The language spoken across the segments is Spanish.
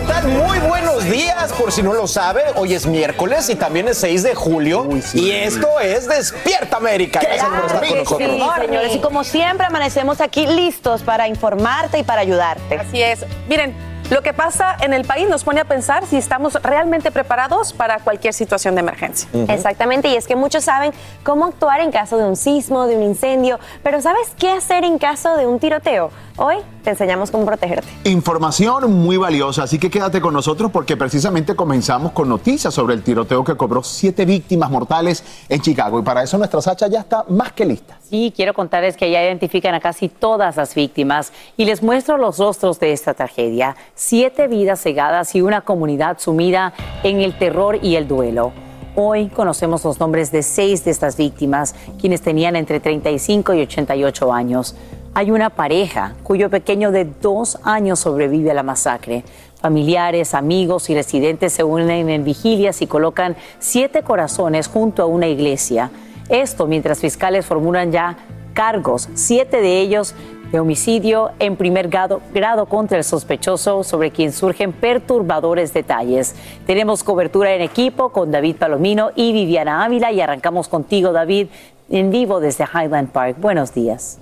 ¿Qué tal? Muy buenos días, por si no lo sabe. Hoy es miércoles y también es 6 de julio. Y esto es Despierta América. Gracias por estar con nosotros. Sí, señores, y como siempre amanecemos aquí listos para informarte y para ayudarte. Así es. Miren, lo que pasa en el país nos pone a pensar si estamos realmente preparados para cualquier situación de emergencia. Exactamente, y es que muchos saben cómo actuar en caso de un sismo, de un incendio, pero ¿sabes qué hacer en caso de un tiroteo? Hoy te enseñamos cómo protegerte. Información muy valiosa, así que quédate con nosotros porque precisamente comenzamos con noticias sobre el tiroteo que cobró siete víctimas mortales en Chicago. Y para eso nuestra Sacha ya está más que lista. Sí, quiero contarles que ya identifican a casi todas las víctimas y les muestro los rostros de esta tragedia. Siete vidas cegadas y una comunidad sumida en el terror y el duelo. Hoy conocemos los nombres de seis de estas víctimas, quienes tenían entre 35 y 88 años. Hay una pareja cuyo pequeño de dos años sobrevive a la masacre. Familiares, amigos y residentes se unen en vigilias y colocan siete corazones junto a una iglesia. Esto mientras fiscales formulan ya cargos, siete de ellos de homicidio en primer grado, grado, contra el sospechoso sobre quien surgen perturbadores detalles. Tenemos cobertura en equipo con David Palomino y Viviana Ávila y arrancamos contigo David en vivo desde Highland Park. Buenos días.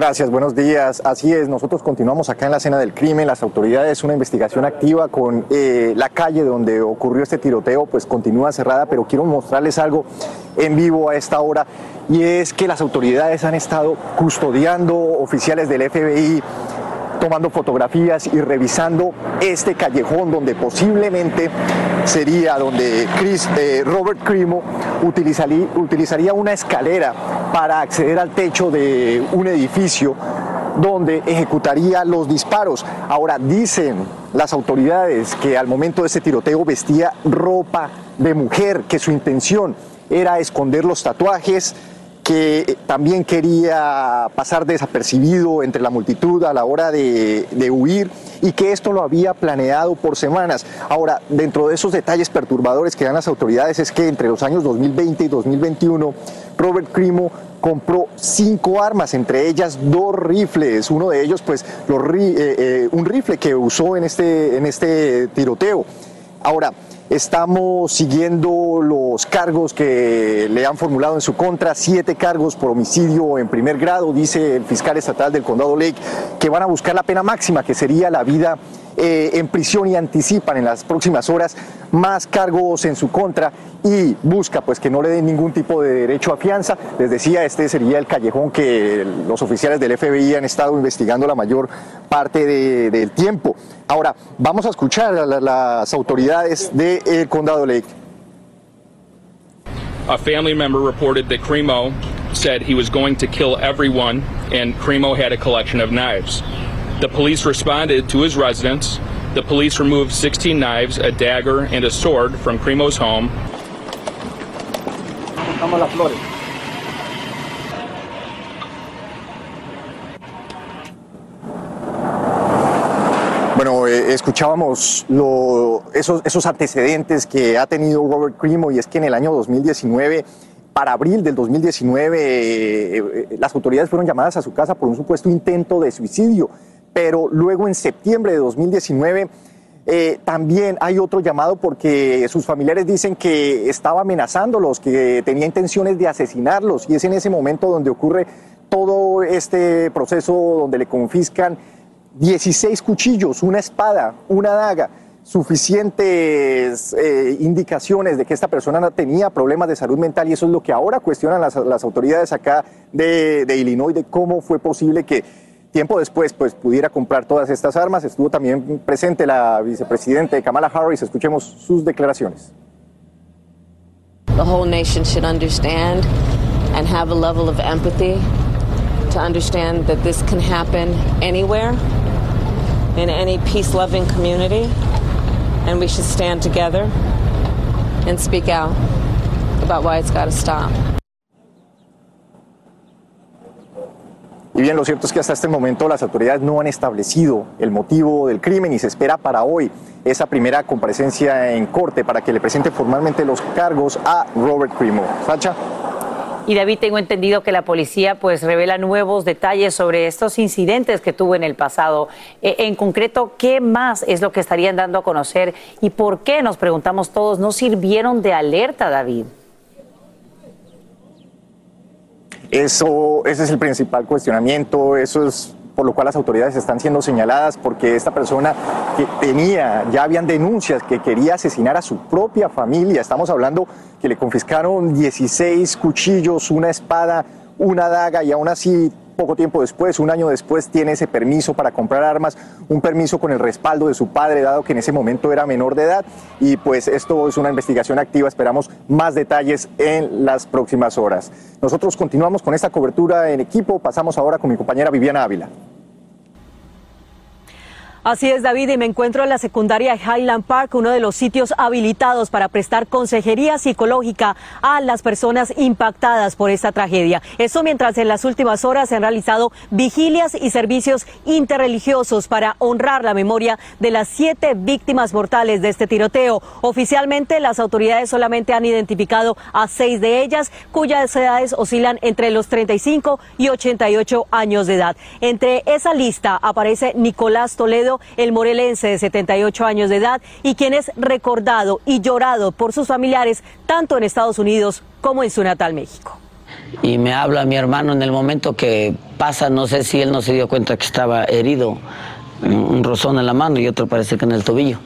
Gracias, buenos días. Así es, nosotros continuamos acá en la escena del crimen. Las autoridades, una investigación activa con eh, la calle donde ocurrió este tiroteo, pues continúa cerrada, pero quiero mostrarles algo en vivo a esta hora y es que las autoridades han estado custodiando oficiales del FBI tomando fotografías y revisando este callejón donde posiblemente sería donde Chris, eh, Robert Crimo utilizaría, utilizaría una escalera para acceder al techo de un edificio donde ejecutaría los disparos. Ahora dicen las autoridades que al momento de ese tiroteo vestía ropa de mujer, que su intención era esconder los tatuajes, que también quería pasar desapercibido entre la multitud a la hora de, huir y que esto lo había planeado por semanas. Ahora, dentro de esos detalles perturbadores que dan las autoridades es que entre los años 2020 y 2021, Robert Crimo compró cinco armas, entre ellas dos rifles, uno de ellos pues eh, eh, un rifle que usó en este, en este tiroteo. Ahora, Estamos siguiendo los cargos que le han formulado en su contra, siete cargos por homicidio en primer grado, dice el fiscal estatal del condado Lake, que van a buscar la pena máxima, que sería la vida eh, en prisión y anticipan en las próximas horas más cargos en su contra y busca pues que no le den ningún tipo de derecho a fianza. Les decía, este sería el callejón que los oficiales del FBI han estado investigando la mayor parte de, del tiempo. Ahora, vamos a escuchar a la, las autoridades del condado Lake. A family member reported that Cremo said he was going to kill everyone, and Cremo had a collection of knives. The police responded to his residence. The police removed 16 knives, a dagger, and a sword from Primo's home. Bueno, eh, escuchábamos lo, esos, esos antecedentes que ha tenido Robert Crimo y es que en el año 2019 para abril del 2019 eh, eh, las autoridades fueron llamadas a su casa por un supuesto intento de suicidio pero luego en septiembre de 2019 eh, también hay otro llamado porque sus familiares dicen que estaba amenazándolos, que tenía intenciones de asesinarlos y es en ese momento donde ocurre todo este proceso donde le confiscan 16 cuchillos, una espada, una daga suficientes eh, indicaciones de que esta persona tenía problemas de salud mental y eso es lo que ahora cuestionan las, autoridades acá de, de, Illinois, de cómo fue posible que tiempo después pues, pudiera comprar todas estas armas. Estuvo también presente la vicepresidenta Kamala Harris. Escuchemos sus declaraciones. The whole nation should understand and have a level of empathy to understand that this can happen anywhere in any peace-loving community. and we should stand together and speak out about why it's got to stop. Y bien, lo cierto es que hasta este momento las autoridades no han establecido el motivo del crimen y se espera para hoy esa primera comparecencia en corte para que le presente formalmente los cargos a Robert Primo. Sacha. Y David, tengo entendido que la policía pues revela nuevos detalles sobre estos incidentes que tuvo en el pasado. E, en concreto, ¿qué más es lo que estarían dando a conocer y por qué, nos preguntamos todos, no sirvieron de alerta, David? Eso, ese es el principal cuestionamiento, eso es por lo cual las autoridades están siendo señaladas porque esta persona que tenía, ya habían denuncias que quería asesinar a su propia familia. Estamos hablando que le confiscaron 16 cuchillos, una espada, una daga y aún así poco tiempo después, un año después, tiene ese permiso para comprar armas, un permiso con el respaldo de su padre, dado que en ese momento era menor de edad. Y pues esto es una investigación activa, esperamos más detalles en las próximas horas. Nosotros continuamos con esta cobertura en equipo, pasamos ahora con mi compañera Viviana Ávila. Así es, David, y me encuentro en la secundaria Highland Park, uno de los sitios habilitados para prestar consejería psicológica a las personas impactadas por esta tragedia. Eso mientras en las últimas horas se han realizado vigilias y servicios interreligiosos para honrar la memoria de las siete víctimas mortales de este tiroteo. Oficialmente, las autoridades solamente han identificado a seis de ellas, cuyas edades oscilan entre los 35 y 88 años de edad. Entre esa lista aparece Nicolás Toledo el morelense de 78 años de edad y quien es recordado y llorado por sus familiares tanto en Estados Unidos como en su natal México. Y me habla mi hermano en el momento que pasa, no sé si él no se dio cuenta que estaba herido, un rozón en la mano y otro parece que en el tobillo.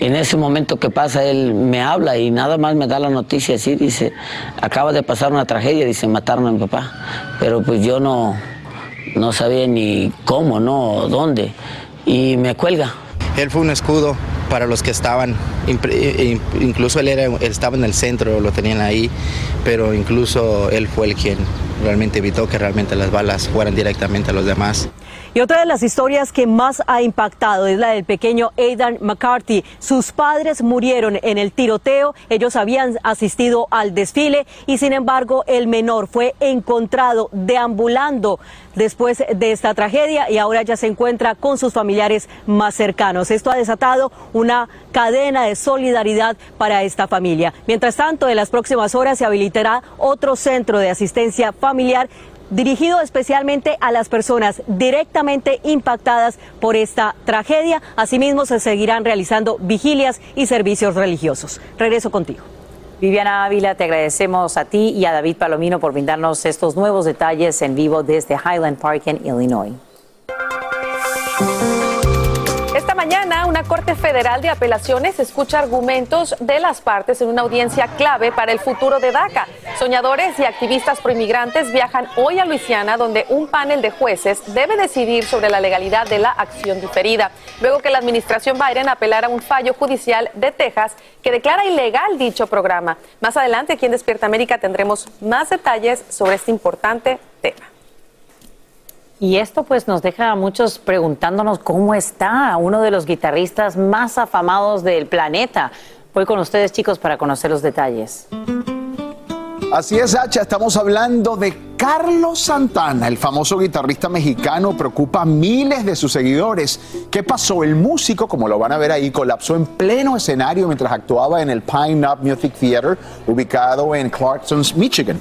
En ese momento que pasa, él me habla y nada más me da la noticia así, dice, acaba de pasar una tragedia, dice, mataron a mi papá. Pero pues yo no, no sabía ni cómo, no, dónde y me cuelga. Él fue un escudo para los que estaban, incluso él, era, estaba en el centro, lo tenían ahí, pero incluso él fue el quien realmente evitó que realmente las balas fueran directamente a los demás. Y otra de las historias que más ha impactado es la del pequeño Aidan McCarthy. Sus padres murieron en el tiroteo, ellos habían asistido al desfile y sin embargo el menor fue encontrado deambulando después de esta tragedia y ahora ya se encuentra con sus familiares más cercanos. Esto ha desatado una cadena de solidaridad para esta familia. Mientras tanto, en las próximas horas se habilitará otro centro de asistencia familiar dirigido especialmente a las personas directamente impactadas por esta tragedia. Asimismo, se seguirán realizando vigilias y servicios religiosos. Regreso contigo. Viviana Ávila, te agradecemos a ti y a David Palomino por brindarnos estos nuevos detalles en vivo desde Highland Park en Illinois. Una Corte Federal de Apelaciones escucha argumentos de las partes en una audiencia clave para el futuro de DACA. Soñadores y activistas proinmigrantes viajan hoy a Luisiana, donde un panel de jueces debe decidir sobre la legalidad de la acción diferida, luego que la administración Biden apelara un fallo judicial de Texas que declara ilegal dicho programa. Más adelante, aquí en Despierta América, tendremos más detalles sobre este importante tema. Y esto pues nos deja a muchos preguntándonos cómo está uno de los guitarristas más afamados del planeta. Voy con ustedes chicos para conocer los detalles. Así es, Hacha, estamos hablando de Carlos Santana, el famoso guitarrista mexicano, preocupa a miles de sus seguidores. ¿Qué pasó? El músico, como lo van a ver ahí, colapsó en pleno escenario mientras actuaba en el Pine Up Music Theater, ubicado en Clarkson, Michigan.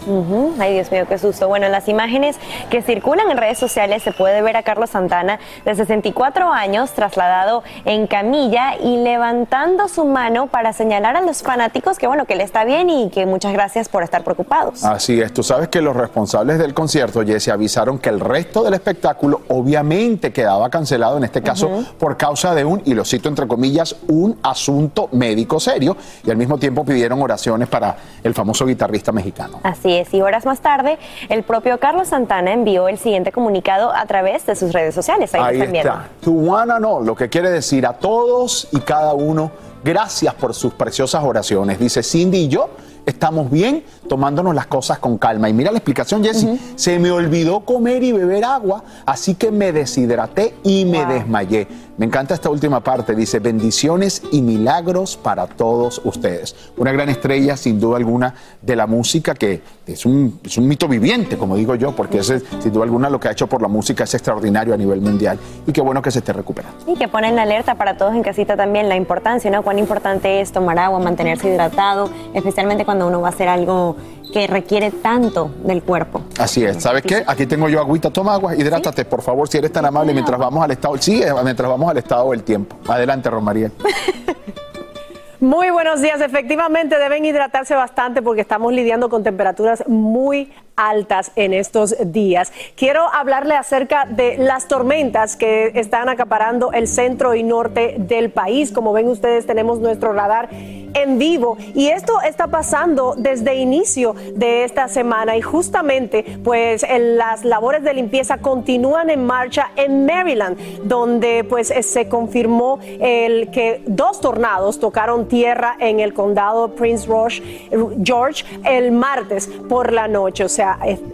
Ay, Dios mío, qué susto. Bueno, en las imágenes que circulan en redes sociales se puede ver a Carlos Santana de 64 años trasladado en camilla y levantando su mano para señalar a los fanáticos que bueno, que le está bien y que muchas gracias por estar preocupados. Así es, tú sabes que los responsables del concierto, Jesse, avisaron que el resto del espectáculo obviamente quedaba cancelado, en este caso por causa de un, y lo cito entre comillas, un asunto médico serio, y al mismo tiempo pidieron oraciones para el famoso guitarrista mexicano. Así es, y horas más tarde, el propio Carlos Santana envió el siguiente comunicado a través de sus redes sociales. Ahí, Ahí están está. To one and all, lo que quiere decir a todos y cada uno, gracias por sus preciosas oraciones. Dice Cindy y yo estamos bien tomándonos las cosas con calma. Y mira la explicación, Jesse. Se me olvidó comer y beber agua, así que me deshidraté y me desmayé. Me encanta esta última parte. Dice, bendiciones y milagros para todos ustedes. Una gran estrella, sin duda alguna, de la música, que es un, es un mito viviente, como digo yo, porque ese, sin duda alguna lo que ha hecho por la música es extraordinario a nivel mundial. Y qué bueno que se esté recuperando. Y que ponen alerta para todos en casita también la importancia, ¿no? Cuán importante es tomar agua, mantenerse hidratado, especialmente cuando uno va a hacer algo que requiere tanto del cuerpo. Así es. ¿Sabes qué? Aquí tengo yo agüita. Toma agua, hidrátate, por favor, si eres tan amable, mientras vamos al estado. Sí, eh, mientras vamos al estado del tiempo. Adelante, Romariel. Muy buenos días. Efectivamente, deben hidratarse bastante porque estamos lidiando con temperaturas muy altas en estos días. Quiero hablarle acerca de las tormentas que están acaparando el centro y norte del país. Como ven ustedes, tenemos nuestro radar en vivo y esto está pasando desde inicio de esta semana y justamente pues las labores de limpieza continúan en marcha en Maryland, donde pues se confirmó el que dos tornados tocaron tierra en el condado Prince George el martes por la noche, o sea,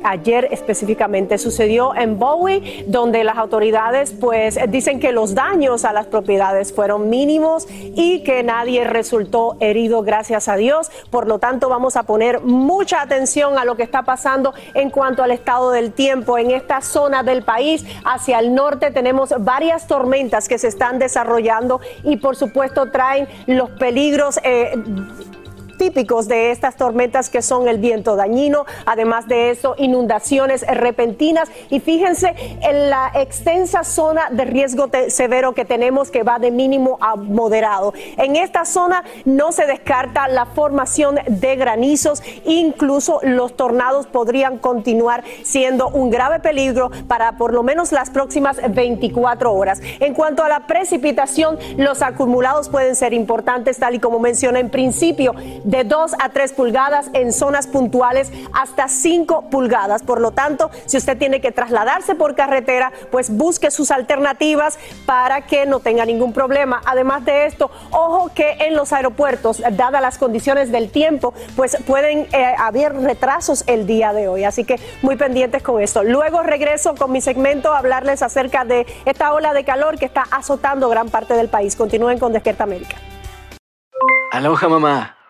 ayer específicamente sucedió en Bowie, donde las autoridades pues dicen que los daños a las propiedades fueron mínimos y que nadie resultó herido, gracias a Dios. Por lo tanto, vamos a poner mucha atención a lo que está pasando en cuanto al estado del tiempo en esta zona del país. Hacia el norte tenemos varias tormentas que se están desarrollando y por supuesto traen los peligros. eh, típicos de estas tormentas que son el viento dañino, además de eso inundaciones repentinas y fíjense en la extensa zona de riesgo severo que tenemos que va de mínimo a moderado. En esta zona no se descarta la formación de granizos, incluso los tornados podrían continuar siendo un grave peligro para por lo menos las próximas 24 horas. En cuanto a la precipitación, los acumulados pueden ser importantes, tal y como mencioné en principio, de 2 a 3 pulgadas en zonas puntuales hasta 5 pulgadas. Por lo tanto, si usted tiene que trasladarse por carretera, pues busque sus alternativas para que no tenga ningún problema. Además de esto, ojo que en los aeropuertos, dadas las condiciones del tiempo, pues pueden eh, haber retrasos el día de hoy. Así que muy pendientes con esto. Luego regreso con mi segmento a hablarles acerca de esta ola de calor que está azotando gran parte del país. Continúen con Despierta América. Aloha mamá.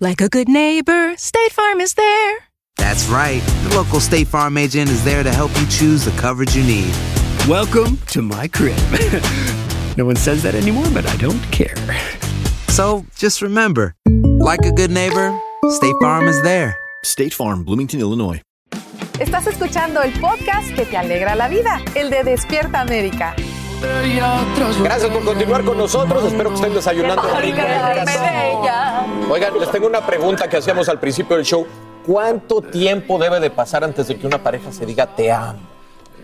Like a good neighbor, State Farm is there. That's right. The local State Farm agent is there to help you choose the coverage you need. Welcome to my crib. no one says that anymore, but I don't care. So just remember, like a good neighbor, State Farm is there. State Farm, Bloomington, Illinois. Estás escuchando el podcast que te alegra la vida, el de Despierta América. Gracias por continuar con nosotros. Espero que estén desayunando rico. Oigan, les tengo una pregunta que hacíamos al principio del show. ¿Cuánto tiempo debe de pasar antes de que una pareja se diga te amo?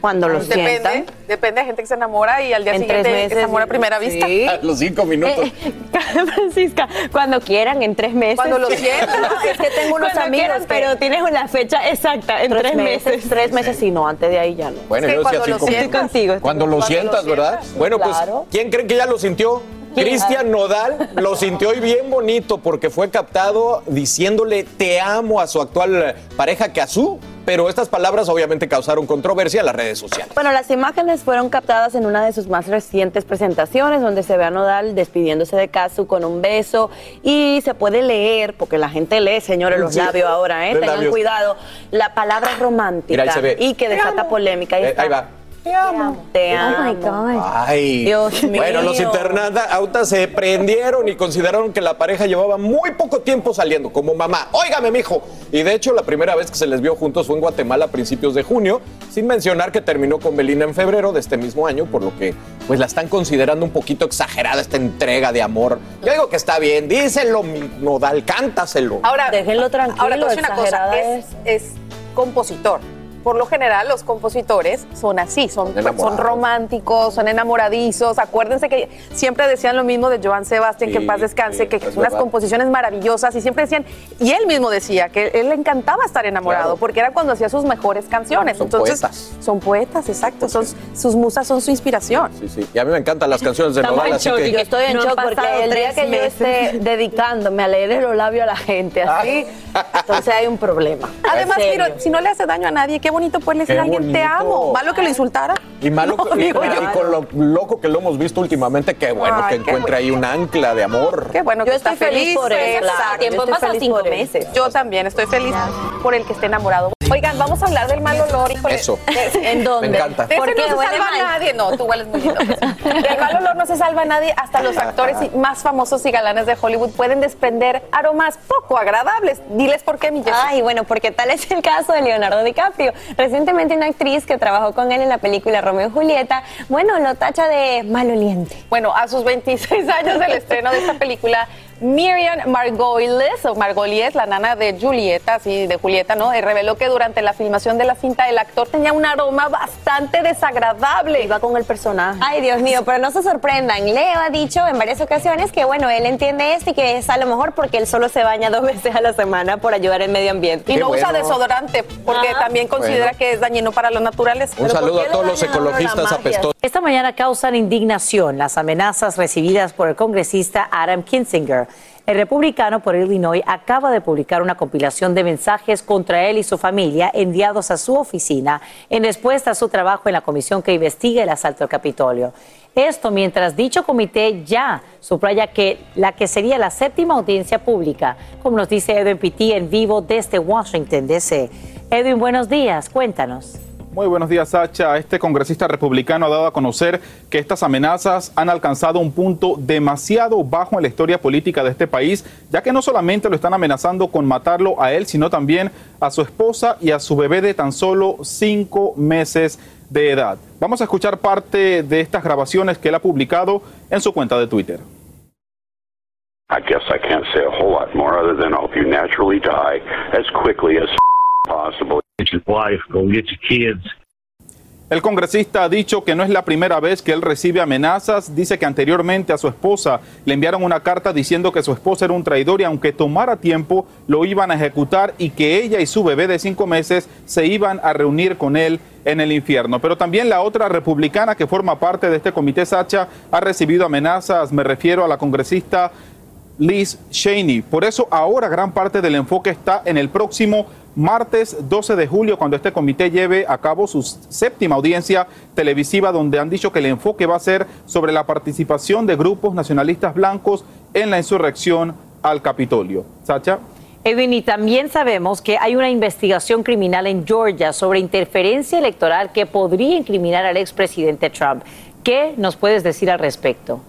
Cuando lo Depende, sientan. depende de gente que se enamora y al día En siguiente tres meses, se enamora a primera vista. sí. A los cinco minutos. Eh, Francisca, cuando quieran, en tres meses. Cuando lo sientan. Es que tengo unos Cuando amigos, quieran, que- pero tienes una fecha exacta, en tres, meses. Tres meses y no, antes de ahí ya no. Bueno, yo decía cinco minutos. contigo. Cuando lo sientas, ¿verdad? Bueno, pues, Claro. ¿quién cree que ya lo sintió? Cristian Nodal lo sintió y bien bonito porque fue captado diciéndole te amo a su actual pareja Kazú, pero estas palabras obviamente causaron controversia en las redes sociales. Bueno, las imágenes fueron captadas en una de sus más recientes presentaciones, donde se ve a Nodal despidiéndose de Kazu con un beso y se puede leer, porque la gente lee, señores, los Sí, labios ahora, ¿eh? tengan labios. cuidado, la palabra romántica Mira, y que desata polémica. Ahí, Eh, está. ahí va. Te amo. Te amo. Oh my God. Ay, Dios mío. bueno, los internautas se prendieron y consideraron que la pareja llevaba muy poco tiempo saliendo, como mamá. Óigame, mijo. Y de hecho, la primera vez que se les vio juntos fue en Guatemala a principios de junio, sin mencionar que terminó con Belinda en febrero de este mismo año, por lo que pues la están considerando un poquito exagerada esta entrega de amor. Yo digo que está bien, díselo, mi Nodal, cántaselo. Ahora, Déjenlo tranquilo, ahora una cosa, es compositor. Por lo general, los compositores son así, son, románticos, son enamoradizos. Acuérdense que siempre decían lo mismo de Joan Sebastián, que en paz descanse, sí, que, unas verdad. composiciones maravillosas y siempre decían, y él mismo decía que él le encantaba estar enamorado, Claro. porque era cuando hacía sus mejores canciones. Son Entonces, poetas. son poetas, exacto. Son, sus musas son su inspiración. Sí, sí. Y a mí me encantan las canciones de Estamos Nodal, en así que... Yo estoy en No shock porque el día que yo meses. esté dedicándome a leerle los labios a la gente así, entonces hay un problema. Además. Miro, si no le hace daño a nadie, qué bonito poderle decir a alguien te amo. Malo que lo insultara. Y malo No, que- y, y con lo loco que lo hemos visto últimamente, qué bueno Ay, que qué encuentre ahí un ancla de amor. Qué bueno Yo que está estoy feliz por él, claro, tiempo estoy feliz cinco meses. Yo también estoy feliz por el que esté enamorado. Oigan, vamos a hablar del mal olor. híjole. Eso. ¿En dónde? Me encanta. De Porque no se salva mal. nadie. No, tú hueles muy lindo. Del mal olor no se salva nadie. Hasta los actores y- más famosos y galanes de Hollywood pueden desprender aromas poco agradables. Diles por qué, mi Jessy. Ay, bueno, porque tal es el caso de Leonardo DiCaprio. Recientemente una actriz que trabajó con él en la película Romeo y Julieta, bueno, lo tacha de maloliente. Bueno, a sus 26 años del estreno de esta película, Miriam Margolyes, o Margolies, la nana de Julieta, así de Julieta, ¿no? Eh, reveló que durante la filmación de la cinta el actor tenía un aroma bastante desagradable. Iba con el personaje. Ay, Dios mío, pero no se sorprendan. Leo ha dicho en varias ocasiones que, bueno, él entiende esto y que es a lo mejor porque él solo se baña dos veces a la semana por ayudar al medio ambiente. Y Qué no usa desodorante, porque Ajá. también considera Bueno. que es dañino para los naturales. Un saludo a todos los ecologistas apestosos. Esta mañana causan indignación las amenazas recibidas por el congresista Adam Kinzinger. El republicano por Illinois acaba de publicar una compilación de mensajes contra él y su familia enviados a su oficina en respuesta a su trabajo en la comisión que investiga el asalto al Capitolio. Esto mientras dicho comité ya subraya que la que sería la séptima audiencia pública, como nos dice Edwin Pitti en vivo desde Washington, D.C. Edwin, buenos días, cuéntanos. Muy buenos días, Sacha. Este congresista republicano ha dado a conocer que estas amenazas han alcanzado un punto demasiado bajo en la historia política de este país, ya que no solamente lo están amenazando con matarlo a él, sino también a su esposa y a su bebé de tan solo cinco meses de edad. Vamos a escuchar parte de estas grabaciones que él ha publicado en su cuenta de Twitter. El congresista ha dicho que no es la primera vez que él recibe amenazas. Dice que anteriormente a su esposa le enviaron una carta diciendo que su esposa era un traidor y aunque tomara tiempo lo iban a ejecutar y que ella y su bebé de cinco meses se iban a reunir con él en el infierno. Pero también la otra republicana que forma parte de este comité Sacha ha recibido amenazas. Me refiero a la congresista Liz Cheney. Por eso ahora gran parte del enfoque está en el próximo martes 12 de julio, cuando este comité lleve a cabo su séptima audiencia televisiva, donde han dicho que el enfoque va a ser sobre la participación de grupos nacionalistas blancos en la insurrección al Capitolio. Sacha. Edwin, y también sabemos que hay una investigación criminal en Georgia sobre interferencia electoral que podría incriminar al expresidente Trump. ¿Qué nos puedes decir al respecto?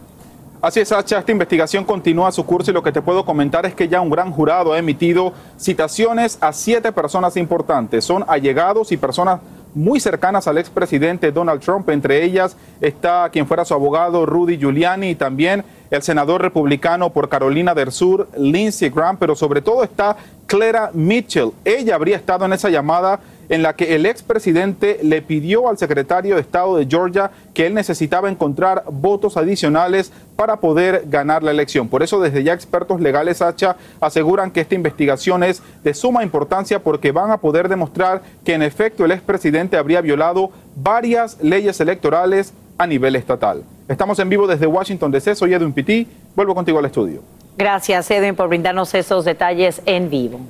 Así es, Sacha, esta investigación continúa su curso y lo que te puedo comentar es que ya un gran jurado ha emitido citaciones a siete personas importantes. Son allegados y personas muy cercanas al expresidente Donald Trump. Entre ellas está quien fuera su abogado Rudy Giuliani y también el senador republicano por Carolina del Sur, Lindsey Graham, pero sobre todo está Clara Mitchell. Ella habría estado en esa llamada en la que el expresidente le pidió al secretario de Estado de Georgia que él necesitaba encontrar votos adicionales para poder ganar la elección. Por eso desde ya expertos legales, Hacha, aseguran que esta investigación es de suma importancia porque van a poder demostrar que en efecto el expresidente habría violado varias leyes electorales a nivel estatal. Estamos en vivo desde Washington DC, soy Edwin Pitti, vuelvo contigo al estudio. Gracias, Edwin, por brindarnos esos detalles en vivo.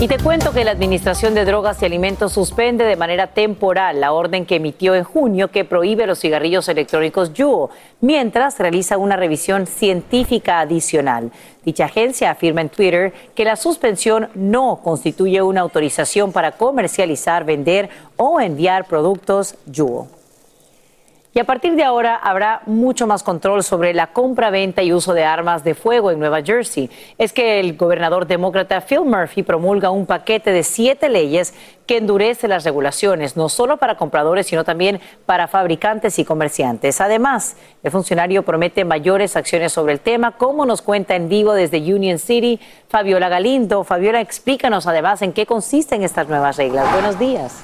Y te cuento que la Administración de Drogas y Alimentos suspende de manera temporal la orden que emitió en junio que prohíbe los cigarrillos electrónicos Juul, mientras realiza una revisión científica adicional. Dicha agencia afirma en Twitter que la suspensión no constituye una autorización para comercializar, vender o enviar productos Juul. Y a partir de ahora habrá mucho más control sobre la compra, venta y uso de armas de fuego en Nueva Jersey. Es que el gobernador demócrata Phil Murphy promulga un paquete de siete leyes que endurece las regulaciones, no solo para compradores, sino también para fabricantes y comerciantes. Además, el funcionario promete mayores acciones sobre el tema, como nos cuenta en vivo desde Union City Fabiola Galindo. Fabiola, explícanos además en qué consisten estas nuevas reglas. Buenos días.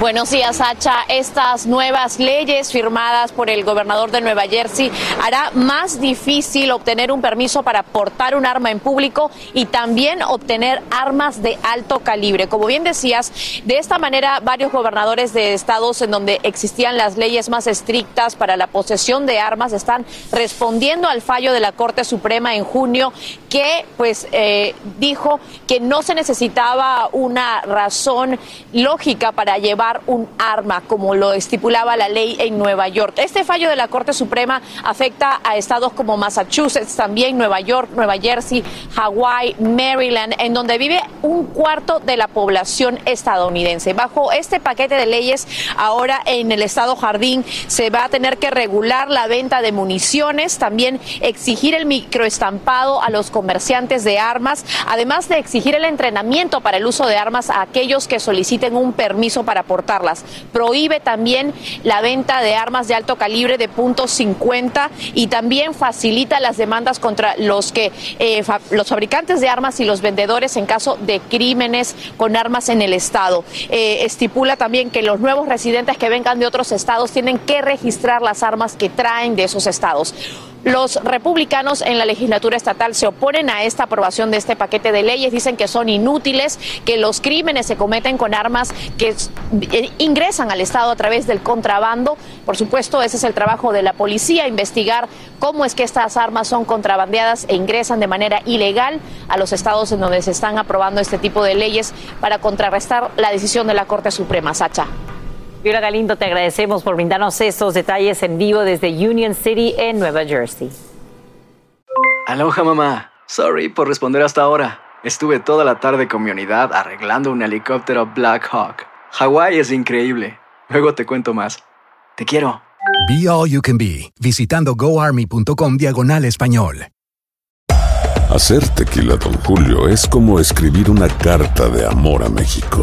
Buenos días, Sacha. Estas nuevas leyes firmadas por el gobernador de Nueva Jersey hará más difícil obtener un permiso para portar un arma en público y también obtener armas de alto calibre. Como bien decías, de esta manera varios gobernadores de estados en donde existían las leyes más estrictas para la posesión de armas están respondiendo al fallo de la Corte Suprema en junio que pues eh, dijo que no se necesitaba una razón lógica para llevar un arma, como lo estipulaba la ley en Nueva York. Este fallo de la Corte Suprema afecta a estados como Massachusetts, también Nueva York, Nueva Jersey, Hawái, Maryland, en donde vive un cuarto de la población estadounidense. Bajo este paquete de leyes, ahora en el estado Jardín se va a tener que regular la venta de municiones, también exigir el microestampado a los comerciantes de armas, además de exigir el entrenamiento para el uso de armas a aquellos que soliciten un permiso para Prohíbe también la venta de armas de alto calibre de punto 50 y también facilita las demandas contra los que eh, los fabricantes de armas y los vendedores en caso de crímenes con armas en el estado. Eh, estipula también que los nuevos residentes que vengan de otros estados tienen que registrar las armas que traen de esos estados. Los republicanos en la legislatura estatal se oponen a esta aprobación de este paquete de leyes, dicen que son inútiles, que los crímenes se cometen con armas que eh, ingresan al Estado a través del contrabando. Por supuesto, ese es el trabajo de la policía, investigar cómo es que estas armas son contrabandeadas e ingresan de manera ilegal a los estados en donde se están aprobando este tipo de leyes para contrarrestar la decisión de la Corte Suprema. Sacha. Viola Galindo, te agradecemos por brindarnos estos detalles en vivo desde Union City en Nueva Jersey. Aloha mamá. Sorry por responder hasta ahora. Estuve toda la tarde con mi unidad arreglando un helicóptero Black Hawk. Hawái es increíble. Luego te cuento más. Te quiero. Be All You Can Be, visitando goarmy.com diagonal español. Hacer tequila, Don Julio, es como escribir una carta de amor a México.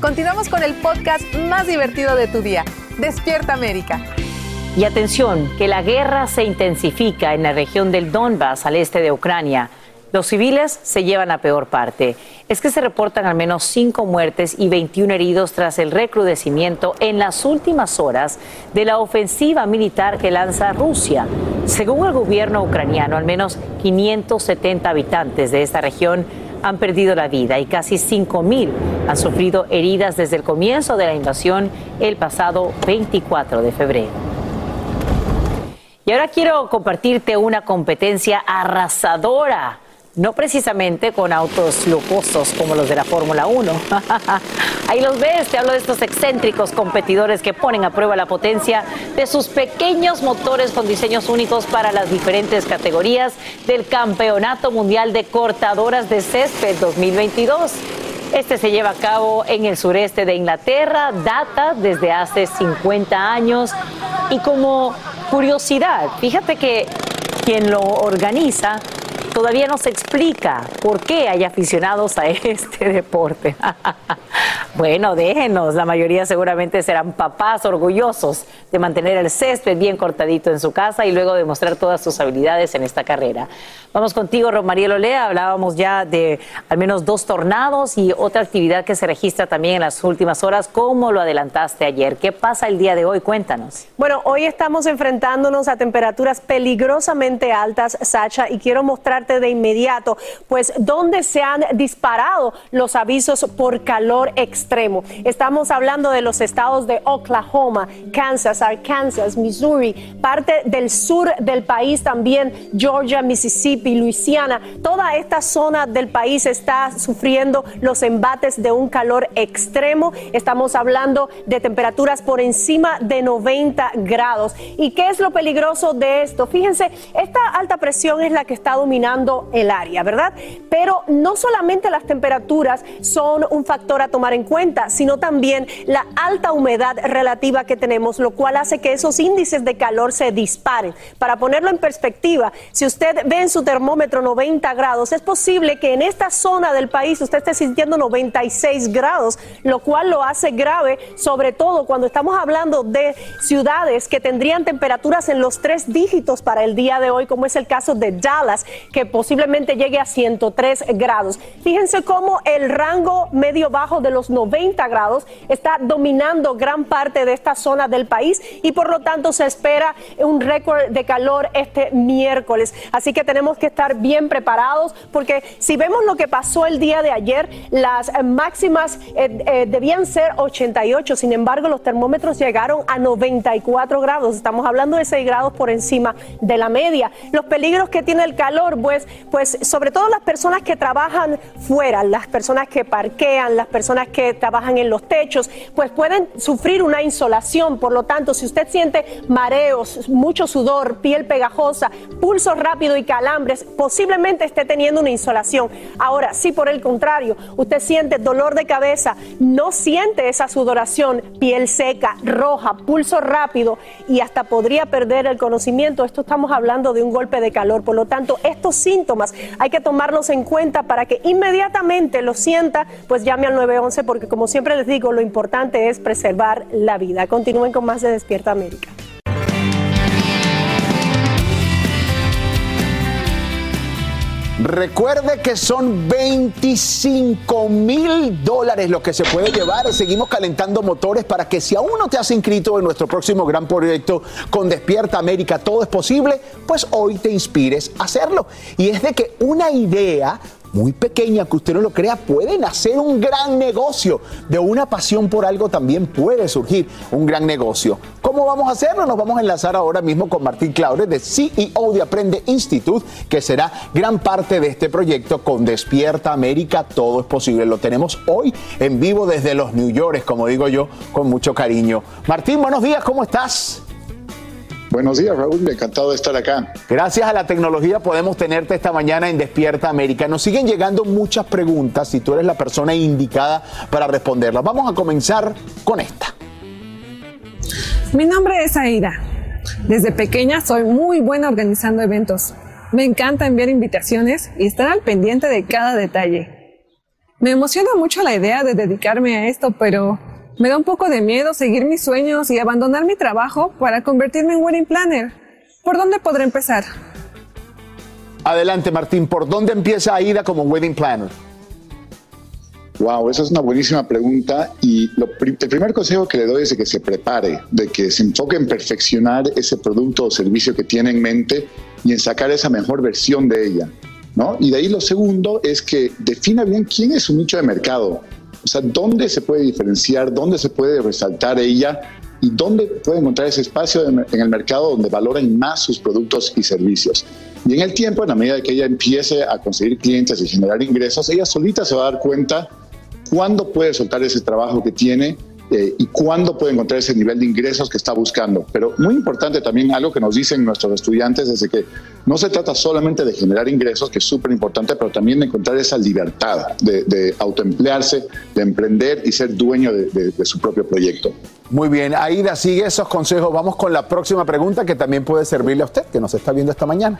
Continuamos con el podcast más divertido de tu día, Despierta América. Y atención, que la guerra se intensifica en la región del Donbass al este de Ucrania. Los civiles se llevan a peor parte. Es que se reportan al menos cinco muertes y 21 heridos tras el recrudecimiento en las últimas horas de la ofensiva militar que lanza Rusia. Según el gobierno ucraniano, al menos 570 habitantes de esta región han perdido la vida y casi 5.000 han sufrido heridas desde el comienzo de la invasión el pasado 24 de febrero. Y ahora quiero compartirte una competencia arrasadora no precisamente con autos lujosos como los de la Fórmula 1. Ahí los ves, te hablo de estos excéntricos competidores que ponen a prueba la potencia de sus pequeños motores con diseños únicos para las diferentes categorías del Campeonato Mundial de Cortadoras de Césped 2022. Este se lleva a cabo en el sureste de Inglaterra, data desde hace 50 años y como curiosidad, fíjate que quien lo organiza todavía no se explica por qué hay aficionados a este deporte. Bueno, déjenos, la mayoría seguramente serán papás orgullosos de mantener el césped bien cortadito en su casa y luego demostrar todas sus habilidades en esta carrera. Vamos contigo, Romariel Olea. Hablábamos ya de al menos dos tornados y otra actividad que se registra también en las últimas horas. ¿Cómo lo adelantaste ayer? ¿Qué pasa el día de hoy? Cuéntanos. Bueno, hoy estamos enfrentándonos a temperaturas peligrosamente altas, Sacha, y quiero mostrarte de inmediato, pues, dónde se han disparado los avisos por calor extremo. Estamos hablando de los estados de Oklahoma, Kansas, Arkansas, Missouri, parte del sur del país también, Georgia, Mississippi Luisiana, toda esta zona del país está sufriendo los embates de un calor extremo. Estamos hablando de temperaturas por encima de 90 grados. ¿Y qué es lo peligroso de esto? Fíjense, esta alta presión es la que está dominando el área, ¿verdad? Pero no solamente las temperaturas son un factor a en cuenta, sino también la alta humedad relativa que tenemos, lo cual hace que esos índices de calor se disparen. Para ponerlo en perspectiva, si usted ve en su termómetro 90 grados, es posible que en esta zona del país usted esté sintiendo 96 grados, lo cual lo hace grave, sobre todo cuando estamos hablando de ciudades que tendrían temperaturas en los tres dígitos para el día de hoy, como es el caso de Dallas, que posiblemente llegue a 103 grados. Fíjense cómo el rango medio bajo los 90 grados está dominando gran parte de esta zona del país y por lo tanto se espera un récord de calor este miércoles. Así que tenemos que estar bien preparados porque si vemos lo que pasó el día de ayer, las máximas eh, eh, debían ser 88, sin embargo los termómetros llegaron a 94 grados, estamos hablando de 6 grados por encima de la media. Los peligros que tiene el calor, pues, pues sobre todo las personas que trabajan fuera, las personas que parquean, las personas que trabajan en los techos, pues pueden sufrir una insolación, por lo tanto, si usted siente mareos, mucho sudor, piel pegajosa, pulso rápido y calambre, posiblemente esté teniendo una insolación. Ahora, si por el contrario usted siente dolor de cabeza, no siente esa sudoración, piel seca, roja, pulso rápido y hasta podría perder el conocimiento, esto estamos hablando de un golpe de calor. Por lo tanto, estos síntomas hay que tomarlos en cuenta para que inmediatamente lo sienta, pues llame al 911 porque como siempre les digo, lo importante es preservar la vida. Continúen con más de Despierta América. Recuerde que son 25 mil dólares lo que se puede llevar. Seguimos calentando motores para que si aún no te has inscrito en nuestro próximo gran proyecto con Despierta América, todo es posible, pues hoy te inspires a hacerlo. Y es de que una idea muy pequeña, que usted no lo crea, pueden hacer un gran negocio. De una pasión por algo también puede surgir un gran negocio. ¿Cómo vamos a hacerlo? Nos vamos a enlazar ahora mismo con Martín Claure, de CEO de Aprende Institute, que será gran parte de este proyecto con Despierta América. Todo es posible. Lo tenemos hoy en vivo desde los New York, como digo yo, con mucho cariño. Martín, buenos días, ¿cómo estás? Buenos días, Raúl. Encantado de estar acá. Gracias a la tecnología podemos tenerte esta mañana en Despierta América. Nos siguen llegando muchas preguntas y tú eres la persona indicada para responderlas. Vamos a comenzar con esta. Mi nombre es Aida. Desde pequeña soy muy buena organizando eventos. Me encanta enviar invitaciones y estar al pendiente de cada detalle. Me emociona mucho la idea de dedicarme a esto, pero me da un poco de miedo seguir mis sueños y abandonar mi trabajo para convertirme en wedding planner. ¿Por dónde podré empezar? Adelante, Martín. ¿Por dónde empieza Aida como wedding planner? Wow, esa es una buenísima pregunta y lo, el primer consejo que le doy es de que se prepare, de que se enfoque en perfeccionar ese producto o servicio que tiene en mente y en sacar esa mejor versión de ella. ¿no? Y de ahí lo segundo es que defina bien quién es su nicho de mercado, o sea, dónde se puede diferenciar, dónde se puede resaltar ella y dónde puede encontrar ese espacio en el mercado donde valoren más sus productos y servicios. Y en el tiempo, en la medida que ella empiece a conseguir clientes y generar ingresos, ella solita se va a dar cuenta cuándo puede soltar ese trabajo que tiene eh, y cuándo puede encontrar ese nivel de ingresos que está buscando. Pero muy importante también algo que nos dicen nuestros estudiantes es que no se trata solamente de generar ingresos, que es súper importante, pero también de encontrar esa libertad de, autoemplearse, de emprender y ser dueño de, de su propio proyecto. Muy bien, Aida, sigue esos consejos. Vamos con la próxima pregunta que también puede servirle a usted, que nos está viendo esta mañana.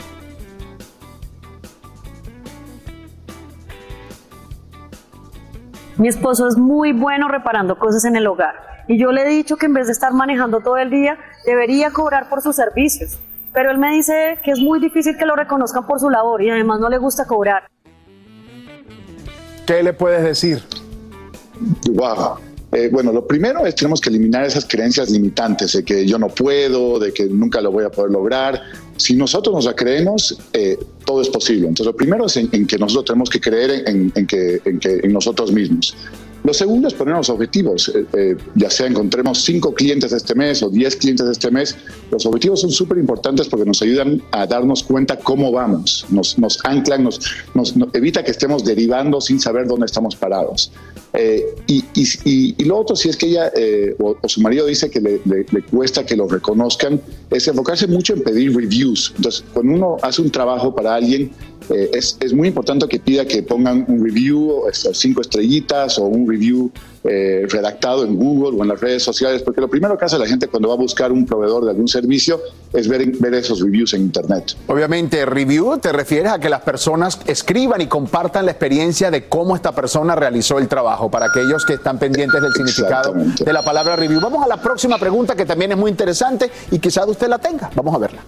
Mi esposo es muy bueno reparando cosas en el hogar y yo le he dicho que en vez de estar manejando todo el día, debería cobrar por sus servicios. Pero él me dice que es muy difícil que lo reconozcan por su labor y además no le gusta cobrar. ¿Qué le puedes decir? Wow. Eh, bueno, lo primero es tenemos que eliminar esas creencias limitantes de que yo no puedo, de que nunca lo voy a poder lograr. Si nosotros nos la creemos, eh, todo es posible. Entonces, lo primero es en, que nosotros tenemos que creer en, que, en, que, en nosotros mismos. Lo segundo es ponernos objetivos, eh, eh, ya sea encontremos cinco clientes este mes o diez clientes este mes. Los objetivos son súper importantes porque nos ayudan a darnos cuenta cómo vamos, nos, nos anclan, nos, nos, evita que estemos derivando sin saber dónde estamos parados. Eh, y, y, y, lo otro, si es que ella o, su marido dice que le, le, cuesta que lo reconozcan, es enfocarse mucho en pedir reviews. Entonces, cuando uno hace un trabajo para alguien, es, es, muy importante que pida que pongan un review, cinco estrellitas o un review eh, redactado en Google o en las redes sociales, porque lo primero que hace la gente cuando va a buscar un proveedor de algún servicio es ver, ver esos reviews en Internet. Obviamente, review te refieres a que las personas escriban y compartan la experiencia de cómo esta persona realizó el trabajo, para aquellos que están pendientes del significado de la palabra review. Vamos a la próxima pregunta que también es muy interesante y quizás usted la tenga. Vamos a verla.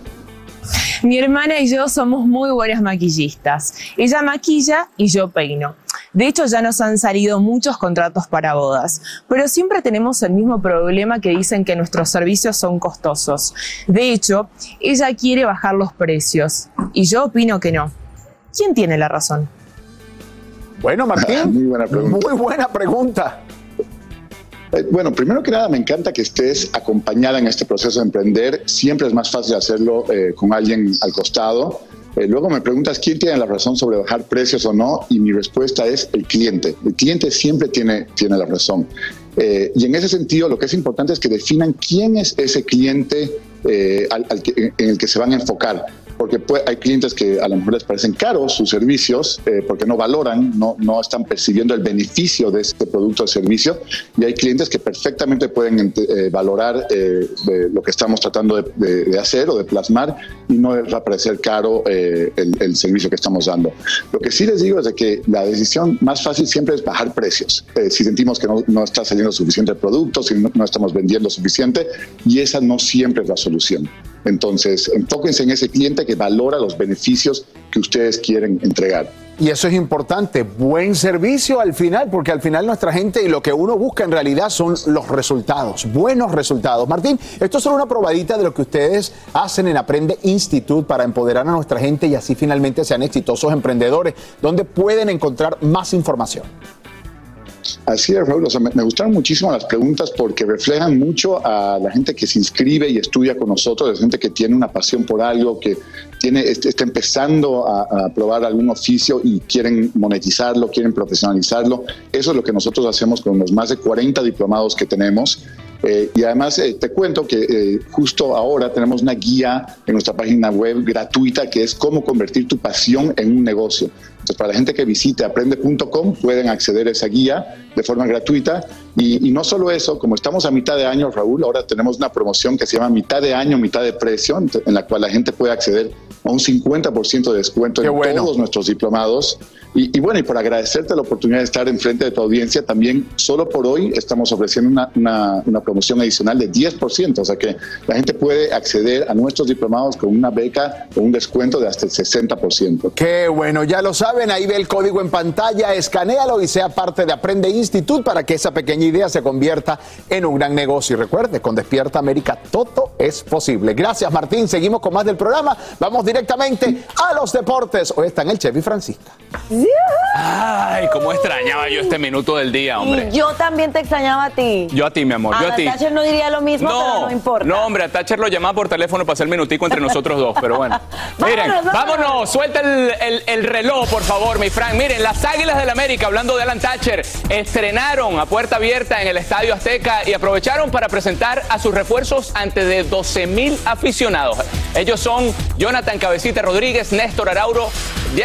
Mi hermana y yo somos muy buenas maquillistas. Ella maquilla y yo peino. De hecho, ya nos han salido muchos contratos para bodas, pero siempre tenemos el mismo problema que dicen que nuestros servicios son costosos. De hecho, ella quiere bajar los precios y yo opino que no. ¿Quién tiene la razón? Bueno, Martín, muy buena pregunta. Muy buena pregunta. Eh, bueno, primero que nada, me encanta que estés acompañada en este proceso de emprender. Siempre es más fácil hacerlo eh, con alguien al costado. Eh, luego me preguntas quién tiene la razón sobre bajar precios o no, y mi respuesta es el cliente. El cliente siempre tiene, tiene la razón. y en ese sentido, lo que es importante es que definan quién es ese cliente en el que se van a enfocar porque hay clientes que a lo mejor les parecen caros sus servicios eh, porque no valoran, no, no están percibiendo el beneficio de este producto o servicio y hay clientes que perfectamente pueden eh, valorar eh, lo que estamos tratando de, hacer o de plasmar y no les va a parecer caro el, el, servicio que estamos dando. Lo que sí les digo es de que la decisión más fácil siempre es bajar precios. si sentimos que no, no, está saliendo suficiente producto, si no, no estamos vendiendo suficiente y esa no siempre es la solución. Entonces, enfóquense en ese cliente que valora los beneficios que ustedes quieren entregar. Y eso es importante, buen servicio al final, porque al final nuestra gente y lo que uno busca en realidad son los resultados, buenos resultados. Martín, esto es solo una probadita de lo que ustedes hacen en Aprende Institute para empoderar a nuestra gente y así finalmente sean exitosos emprendedores, donde pueden encontrar más información. Así es, Raúl. me, gustaron muchísimo las preguntas porque reflejan mucho a la gente que se inscribe y estudia con nosotros, la gente que tiene una pasión por algo, que tiene, está empezando a, probar algún oficio y quieren monetizarlo, quieren profesionalizarlo. Eso es lo que nosotros hacemos con los más de 40 diplomados que tenemos. Eh, y además eh, te cuento que eh, justo ahora tenemos una guía en nuestra página web gratuita que es cómo convertir tu pasión en un negocio. Entonces, para la gente que visite aprende.com pueden acceder a esa guía de forma gratuita. Y, y, no solo eso, como estamos a mitad de año, Raúl, ahora tenemos una promoción que se llama mitad de año, mitad de precio, en la cual la gente puede acceder a un 50% de descuento en todos nuestros diplomados. Y, y, bueno, y por agradecerte la oportunidad de estar enfrente de tu audiencia, también solo por hoy estamos ofreciendo una, una, una, promoción adicional de 10%, o sea que la gente puede acceder a nuestros diplomados con una beca o un descuento de hasta el 60%. Qué bueno, ya lo saben, ahí ve el código en pantalla, escanéalo y sea parte de Aprende Institute para que esa pequeña idea se convierta en un gran negocio. Y recuerde, con Despierta América todo es posible. Gracias Martín, seguimos con más del programa, vamos directamente a los deportes. Hoy está en el Chevy Francisca. Ay, cómo extrañaba yo este minuto del día, hombre. Y yo también te extrañaba a ti. Yo a ti, mi amor, yo a, a ti. Thatcher no diría lo mismo, no, pero no importa. No, hombre, a Thatcher lo llamaba por teléfono para hacer el minutico entre nosotros dos, pero bueno. Miren, vámonos, vámonos. suelta el, el, el, reloj, por favor, mi Frank. Miren, las Águilas del América, hablando de Alan Thatcher, estrenaron a puerta abierta en el Estadio Azteca y aprovecharon para presentar a sus refuerzos ante de 12 mil aficionados. Ellos son Jonathan Cabecita Rodríguez, Néstor Araujo,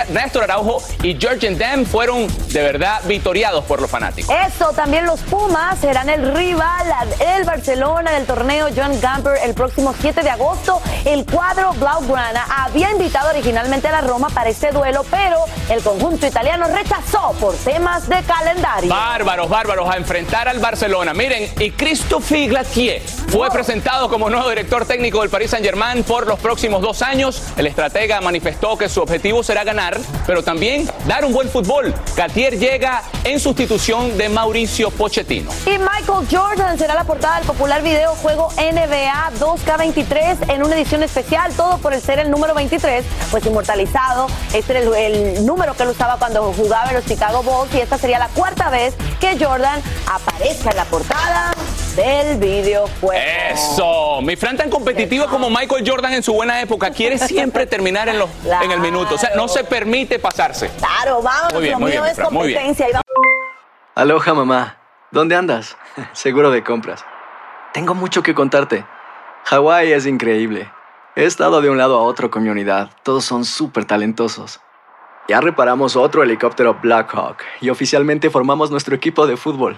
Néstor Araujo y Georgian Dem fueron de verdad victoriados por los fanáticos. Eso, también los Pumas serán el rival del Barcelona del torneo John Gamper el próximo 7 de agosto. El cuadro Blaugrana había invitado originalmente a la Roma para este duelo, pero el conjunto italiano rechazó por temas de calendario. Bárbaros, bárbaros a enfrentar al Barcelona. Miren, y Christophe Glatier fue presentado como nuevo director técnico del Paris Saint-Germain por los próximos dos años. El estratega manifestó que su objetivo será ganar, pero también dar un buen fútbol. Gatier llega en sustitución de Mauricio Pochettino. Y Michael Jordan será la portada del popular videojuego NBA 2K23 en una edición especial, todo por el ser el número 23, pues inmortalizado. Este era el, el número que él usaba cuando jugaba en los Chicago Bulls y esta sería la cuarta vez que Jordan aparezca en la portada del videojuego. Eso, mi Fran tan competitivo Eso. como Michael Jordan en su buena época, quiere siempre terminar en, los, claro. en el minuto, o sea, no se permite pasarse. Claro, vamos, muy bien, lo muy mío bien, es Fran, muy bien. competencia. Aloha mamá, ¿dónde andas? Seguro de compras. Tengo mucho que contarte. Hawái es increíble. He estado de un lado a otro con mi unidad, todos son súper talentosos. Ya reparamos otro helicóptero Blackhawk y oficialmente formamos nuestro equipo de fútbol.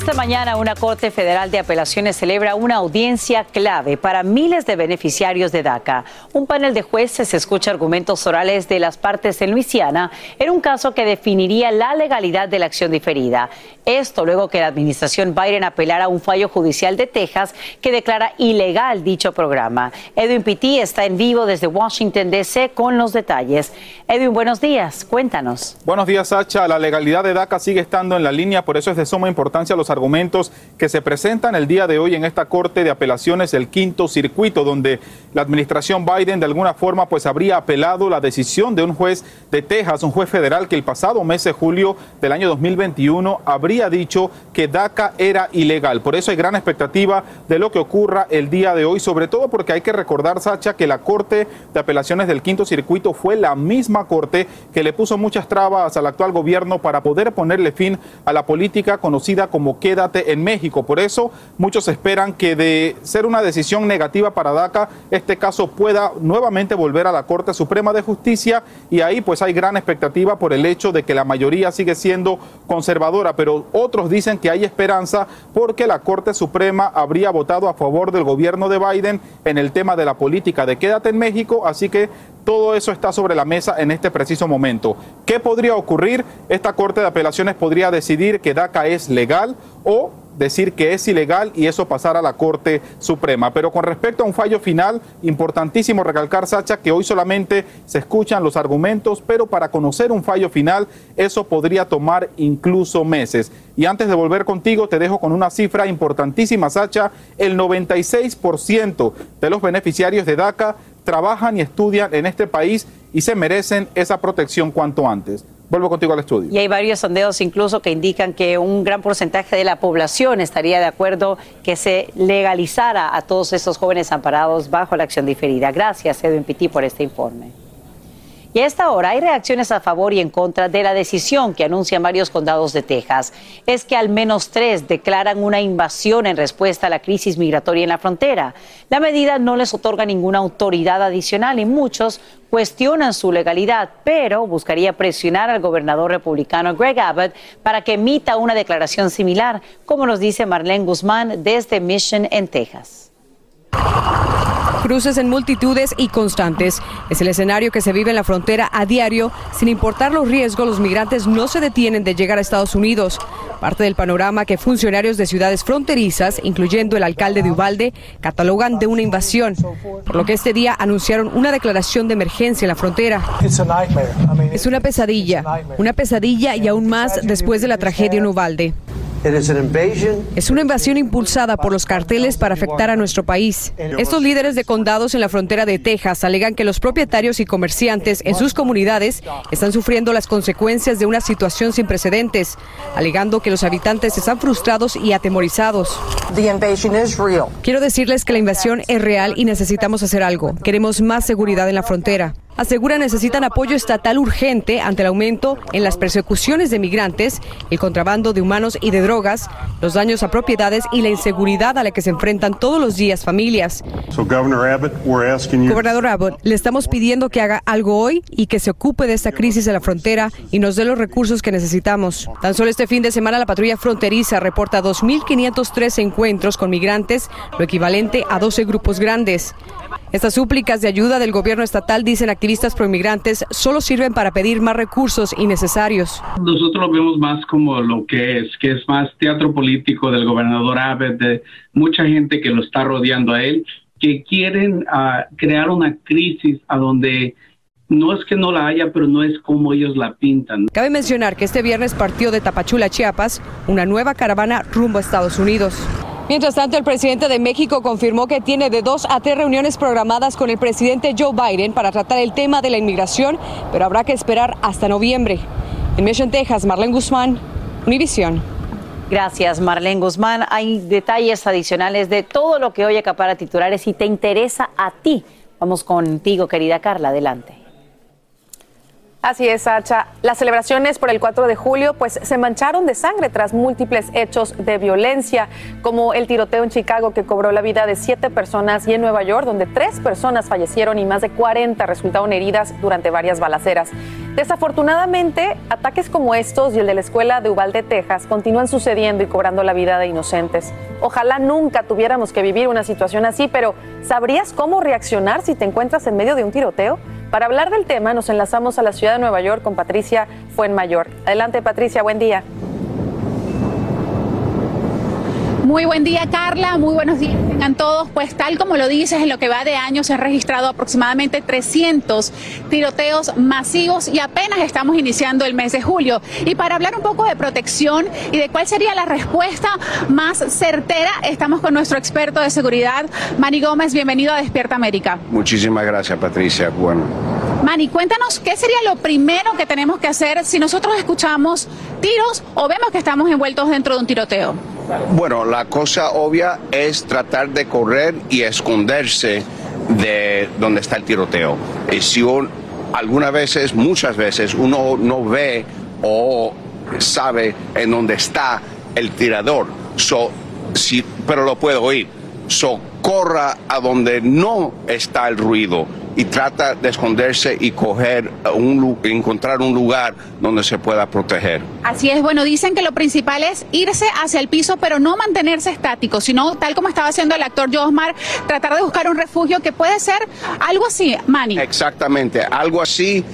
Esta mañana una Corte Federal de Apelaciones celebra una audiencia clave para miles de beneficiarios de DACA. Un panel de jueces escucha argumentos orales de las partes en Luisiana en un caso que definiría la legalidad de la acción diferida. Esto luego que la administración Biden apelara a un fallo judicial de Texas que declara ilegal dicho programa. Edwin Pitti está en vivo desde Washington, D.C. con los detalles. Edwin, buenos días. Cuéntanos. Buenos días, Sacha. La legalidad de DACA sigue estando en la línea, por eso es de suma importancia los argumentos que se presentan el día de hoy en esta Corte de Apelaciones, el quinto circuito, donde la administración Biden de alguna forma pues habría apelado la decisión de un juez de Texas, un juez federal que el pasado mes de julio del año 2021 habría dicho que DACA era ilegal. Por eso hay gran expectativa de lo que ocurra el día de hoy, sobre todo porque hay que recordar, Sacha, que la Corte de Apelaciones del quinto circuito fue la misma Corte que le puso muchas trabas al actual gobierno para poder ponerle fin a la política conocida como quédate en México. Por eso muchos esperan que de ser una decisión negativa para DACA, este caso pueda nuevamente volver a la Corte Suprema de Justicia. Y ahí pues hay gran expectativa por el hecho de que la mayoría sigue siendo conservadora, pero otros dicen que hay esperanza porque la Corte Suprema habría votado a favor del gobierno de Biden en el tema de la política de quédate en México, así que todo eso está sobre la mesa en este preciso momento. ¿Qué podría ocurrir? Esta Corte de Apelaciones podría decidir que DACA es legal o decir que es ilegal y eso pasar a la Corte Suprema. Pero con respecto a un fallo final, importantísimo recalcar, Sacha, que hoy solamente se escuchan los argumentos, pero para conocer un fallo final, eso podría tomar incluso meses. Y antes de volver contigo, te dejo con una cifra importantísima, Sacha. El 96% de los beneficiarios de DACA trabajan y estudian en este país y se merecen esa protección cuanto antes. Vuelvo contigo al estudio. Y hay varios sondeos incluso que indican que un gran porcentaje de la población estaría de acuerdo que se legalizara a todos estos jóvenes amparados bajo la acción diferida. Gracias, Edwin Pitti, por este informe. Y a esta hora hay reacciones a favor y en contra de la decisión que anuncian varios condados de Texas. Es que al menos tres declaran una invasión en respuesta a la crisis migratoria en la frontera. La medida no les otorga ninguna autoridad adicional y muchos cuestionan su legalidad, pero buscaría presionar al gobernador republicano Greg Abbott para que emita una declaración similar, como nos dice Marlene Guzmán desde Mission en Texas. Cruces en multitudes y constantes. Es el escenario que se vive en la frontera a diario. Sin importar los riesgos, los migrantes no se detienen de llegar a Estados Unidos. Parte del panorama que funcionarios de ciudades fronterizas, incluyendo el alcalde de Ubalde, catalogan de una invasión, por lo que este día anunciaron una declaración de emergencia en la frontera. Es una pesadilla, una pesadilla y aún más después de la tragedia en Ubalde. Es una invasión impulsada por los carteles para afectar a nuestro país. Estos líderes de condados en la frontera de Texas alegan que los propietarios y comerciantes en sus comunidades están sufriendo las consecuencias de una situación sin precedentes, alegando que los habitantes están frustrados y atemorizados. Quiero decirles que la invasión es real y necesitamos hacer algo. Queremos más seguridad en la frontera asegura necesitan apoyo estatal urgente ante el aumento en las persecuciones de migrantes, el contrabando de humanos y de drogas, los daños a propiedades y la inseguridad a la que se enfrentan todos los días familias. Gobernador Abbott, le estamos pidiendo que haga algo hoy y que se ocupe de esta crisis en la frontera y nos dé los recursos que necesitamos. Tan solo este fin de semana la patrulla fronteriza reporta 2.503 encuentros con migrantes, lo equivalente a 12 grupos grandes. Estas súplicas de ayuda del gobierno estatal, dicen activistas proinmigrantes, solo sirven para pedir más recursos innecesarios. Nosotros lo vemos más como lo que es, que es más teatro político del gobernador Abbott, de mucha gente que lo está rodeando a él, que quieren ah, crear una crisis a donde no es que no la haya, pero no es como ellos la pintan. Cabe mencionar que este viernes partió de Tapachula, Chiapas, una nueva caravana rumbo a Estados Unidos. Mientras tanto, el presidente de México confirmó que tiene de dos a tres reuniones programadas con el presidente Joe Biden para tratar el tema de la inmigración, pero habrá que esperar hasta noviembre. En Mission, Texas, Marlene Guzmán, Univisión. Gracias, Marlene Guzmán. Hay detalles adicionales de todo lo que hoy acapara titulares y te interesa a ti. Vamos contigo, querida Carla, adelante. Así es, Sacha. Las celebraciones por el 4 de julio pues se mancharon de sangre tras múltiples hechos de violencia, como el tiroteo en Chicago que cobró la vida de siete personas y en Nueva York donde tres personas fallecieron y más de 40 resultaron heridas durante varias balaceras. Desafortunadamente, ataques como estos y el de la escuela de Uvalde, Texas, continúan sucediendo y cobrando la vida de inocentes. Ojalá nunca tuviéramos que vivir una situación así, pero ¿sabrías cómo reaccionar si te encuentras en medio de un tiroteo? Para hablar del tema nos enlazamos a la ciudad de Nueva York con Patricia Fuenmayor. Adelante Patricia, buen día. Muy buen día, Carla. Muy buenos días tengan todos. Pues tal como lo dices, en lo que va de año se han registrado aproximadamente 300 tiroteos masivos y apenas estamos iniciando el mes de julio. Y para hablar un poco de protección y de cuál sería la respuesta más certera, estamos con nuestro experto de seguridad, Manny Gómez. Bienvenido a Despierta América. Muchísimas gracias, Patricia. Bueno. Manny, cuéntanos qué sería lo primero que tenemos que hacer si nosotros escuchamos tiros o vemos que estamos envueltos dentro de un tiroteo. Bueno, la cosa obvia es tratar de correr y esconderse de donde está el tiroteo. Y si algunas veces, muchas veces, uno no ve o sabe en dónde está el tirador, pero lo puedo oír. So, corra a donde no está el ruido y trata de esconderse y coger un, encontrar un lugar donde se pueda proteger. Así es, bueno, dicen que lo principal es irse hacia el piso, pero no mantenerse estático, sino tal como estaba haciendo el actor Josmar, tratar de buscar un refugio que puede ser algo así, Manny. Exactamente, algo así,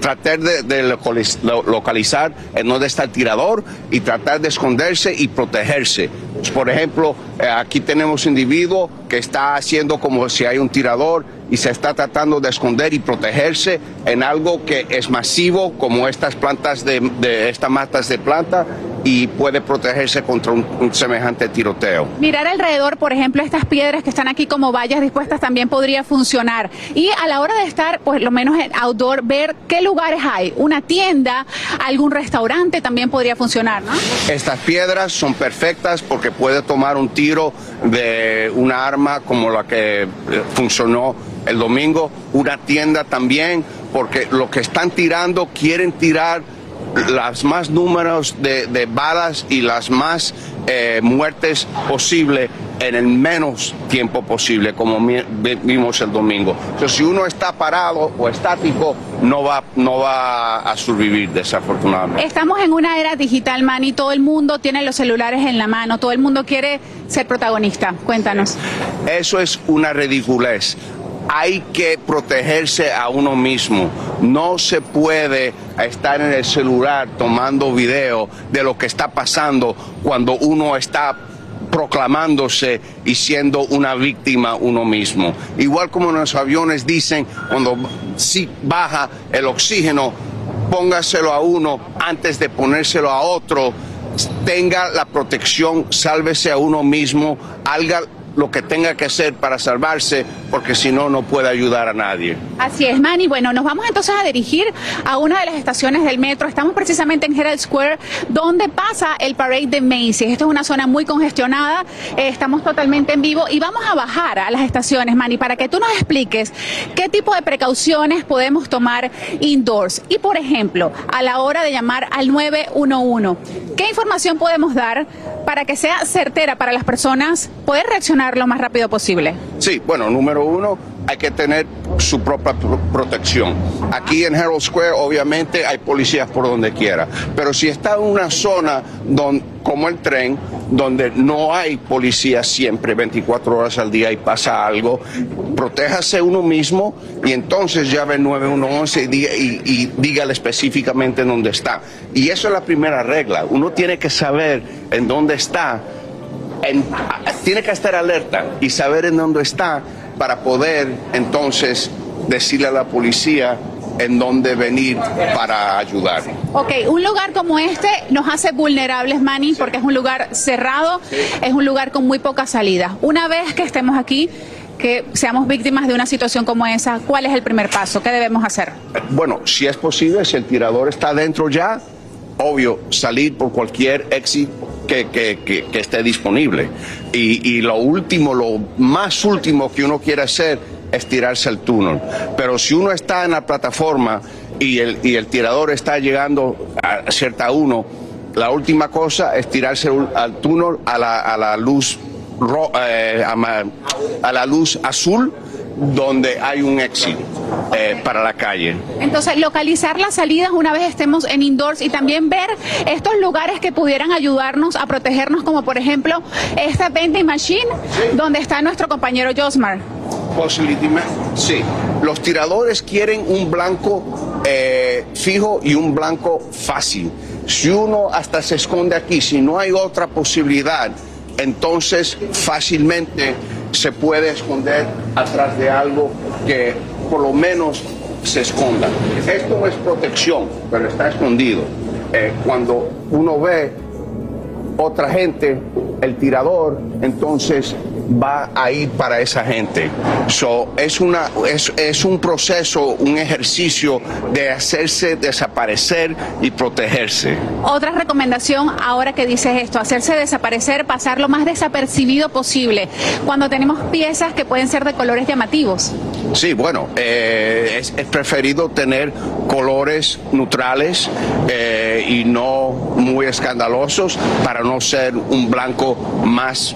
tratar de, de localiz- lo- localizar en donde está el tirador y tratar de esconderse y protegerse. Por ejemplo, eh, aquí tenemos individuo que está haciendo como si hay un tirador y se está tratando de esconder y protegerse en algo que es masivo, como estas plantas de, estas matas de planta, y puede protegerse contra un- un semejante tiroteo. Mirar alrededor, por ejemplo, estas piedras que están aquí como vallas dispuestas también podría funcionar. Y a la hora de estar, pues lo menos en outdoor, ver qué lugares hay. Una tienda, algún restaurante también podría funcionar, ¿no? Estas piedras son perfectas porque puede tomar un tiro de una arma como la que eh, funcionó el domingo, una tienda también, porque lo que están tirando quieren tirar las más números de, de balas y las más eh, muertes posible en el menos tiempo posible, como vimos el domingo. Entonces, si uno está parado o estático, no va, no va a sobrevivir, desafortunadamente. Estamos en una era digital, Manny. Todo el mundo tiene los celulares en la mano. Todo el mundo quiere ser protagonista. Cuéntanos. Eso es una ridiculez. Hay que protegerse a uno mismo. No se puede estar en el celular tomando video de lo que está pasando cuando uno está proclamándose y siendo una víctima uno mismo. Igual como en los aviones dicen, cuando si baja el oxígeno, póngaselo a uno antes de ponérselo a otro, tenga la protección, sálvese a uno mismo, haga lo que tenga que hacer para salvarse, porque si no, no puede ayudar a nadie. Así es, Manny. Bueno, nos vamos entonces a dirigir a una de las estaciones del metro. Estamos precisamente en Herald Square, donde pasa el parade de Macy's. Esto es una zona muy congestionada. eh, estamos totalmente en vivo y vamos a bajar a las estaciones, Manny, para que tú nos expliques qué tipo de precauciones podemos tomar indoors. Y, por ejemplo, a la hora de llamar al 911, ¿qué información podemos dar para que sea certera para las personas poder reaccionar lo más rápido posible? Sí, bueno, número uno, hay que tener su propia pro- protección. Aquí en Herald Square, obviamente, hay policías por donde quiera. Pero si está en una zona don- como el tren, donde no hay policía siempre, 24 horas al día y pasa algo, protéjase uno mismo y entonces llame al 911 y, diga- y- y dígale específicamente en dónde está. Y eso es la primera regla. Uno tiene que saber en dónde está en- tiene que estar alerta y saber en dónde está para poder entonces decirle a la policía en dónde venir para ayudar. Ok, un lugar como este nos hace vulnerables, Manny, porque es un lugar cerrado, es un lugar con muy pocas salidas. Una vez que estemos aquí, que seamos víctimas de una situación como esa, ¿cuál es el primer paso? ¿Qué debemos hacer? Bueno, si es posible, si el tirador está dentro ya, obvio, salir por cualquier exit que, esté disponible. Y, lo último, lo más último que uno quiere hacer es tirarse al túnel. Pero si uno está en la plataforma y el, tirador está llegando a cierta uno, la última cosa es tirarse al- túnel a la, eh, ama- a la luz azul donde hay un exit eh, para la calle. Entonces, localizar las salidas una vez estemos en indoors y también ver estos lugares que pudieran ayudarnos a protegernos, como por ejemplo esta vending machine donde está nuestro compañero Josmar. Sí, los tiradores quieren un blanco eh, fijo y un blanco fácil. Si uno hasta se esconde aquí, si no hay otra posibilidad, entonces fácilmente se puede esconder atrás de algo que por lo menos se esconda. Esto no es protección, pero está escondido. Eh, cuando uno ve otra gente, el tirador, entonces va a ir para esa gente. So, es, una, es, es un proceso, un ejercicio de hacerse desaparecer y protegerse. Otra recomendación, ahora que dices esto, hacerse desaparecer, pasar lo más desapercibido posible, cuando tenemos piezas que pueden ser de colores llamativos. Sí, bueno, eh, es, es preferido tener colores neutrales eh, y no muy escandalosos para no ser un blanco más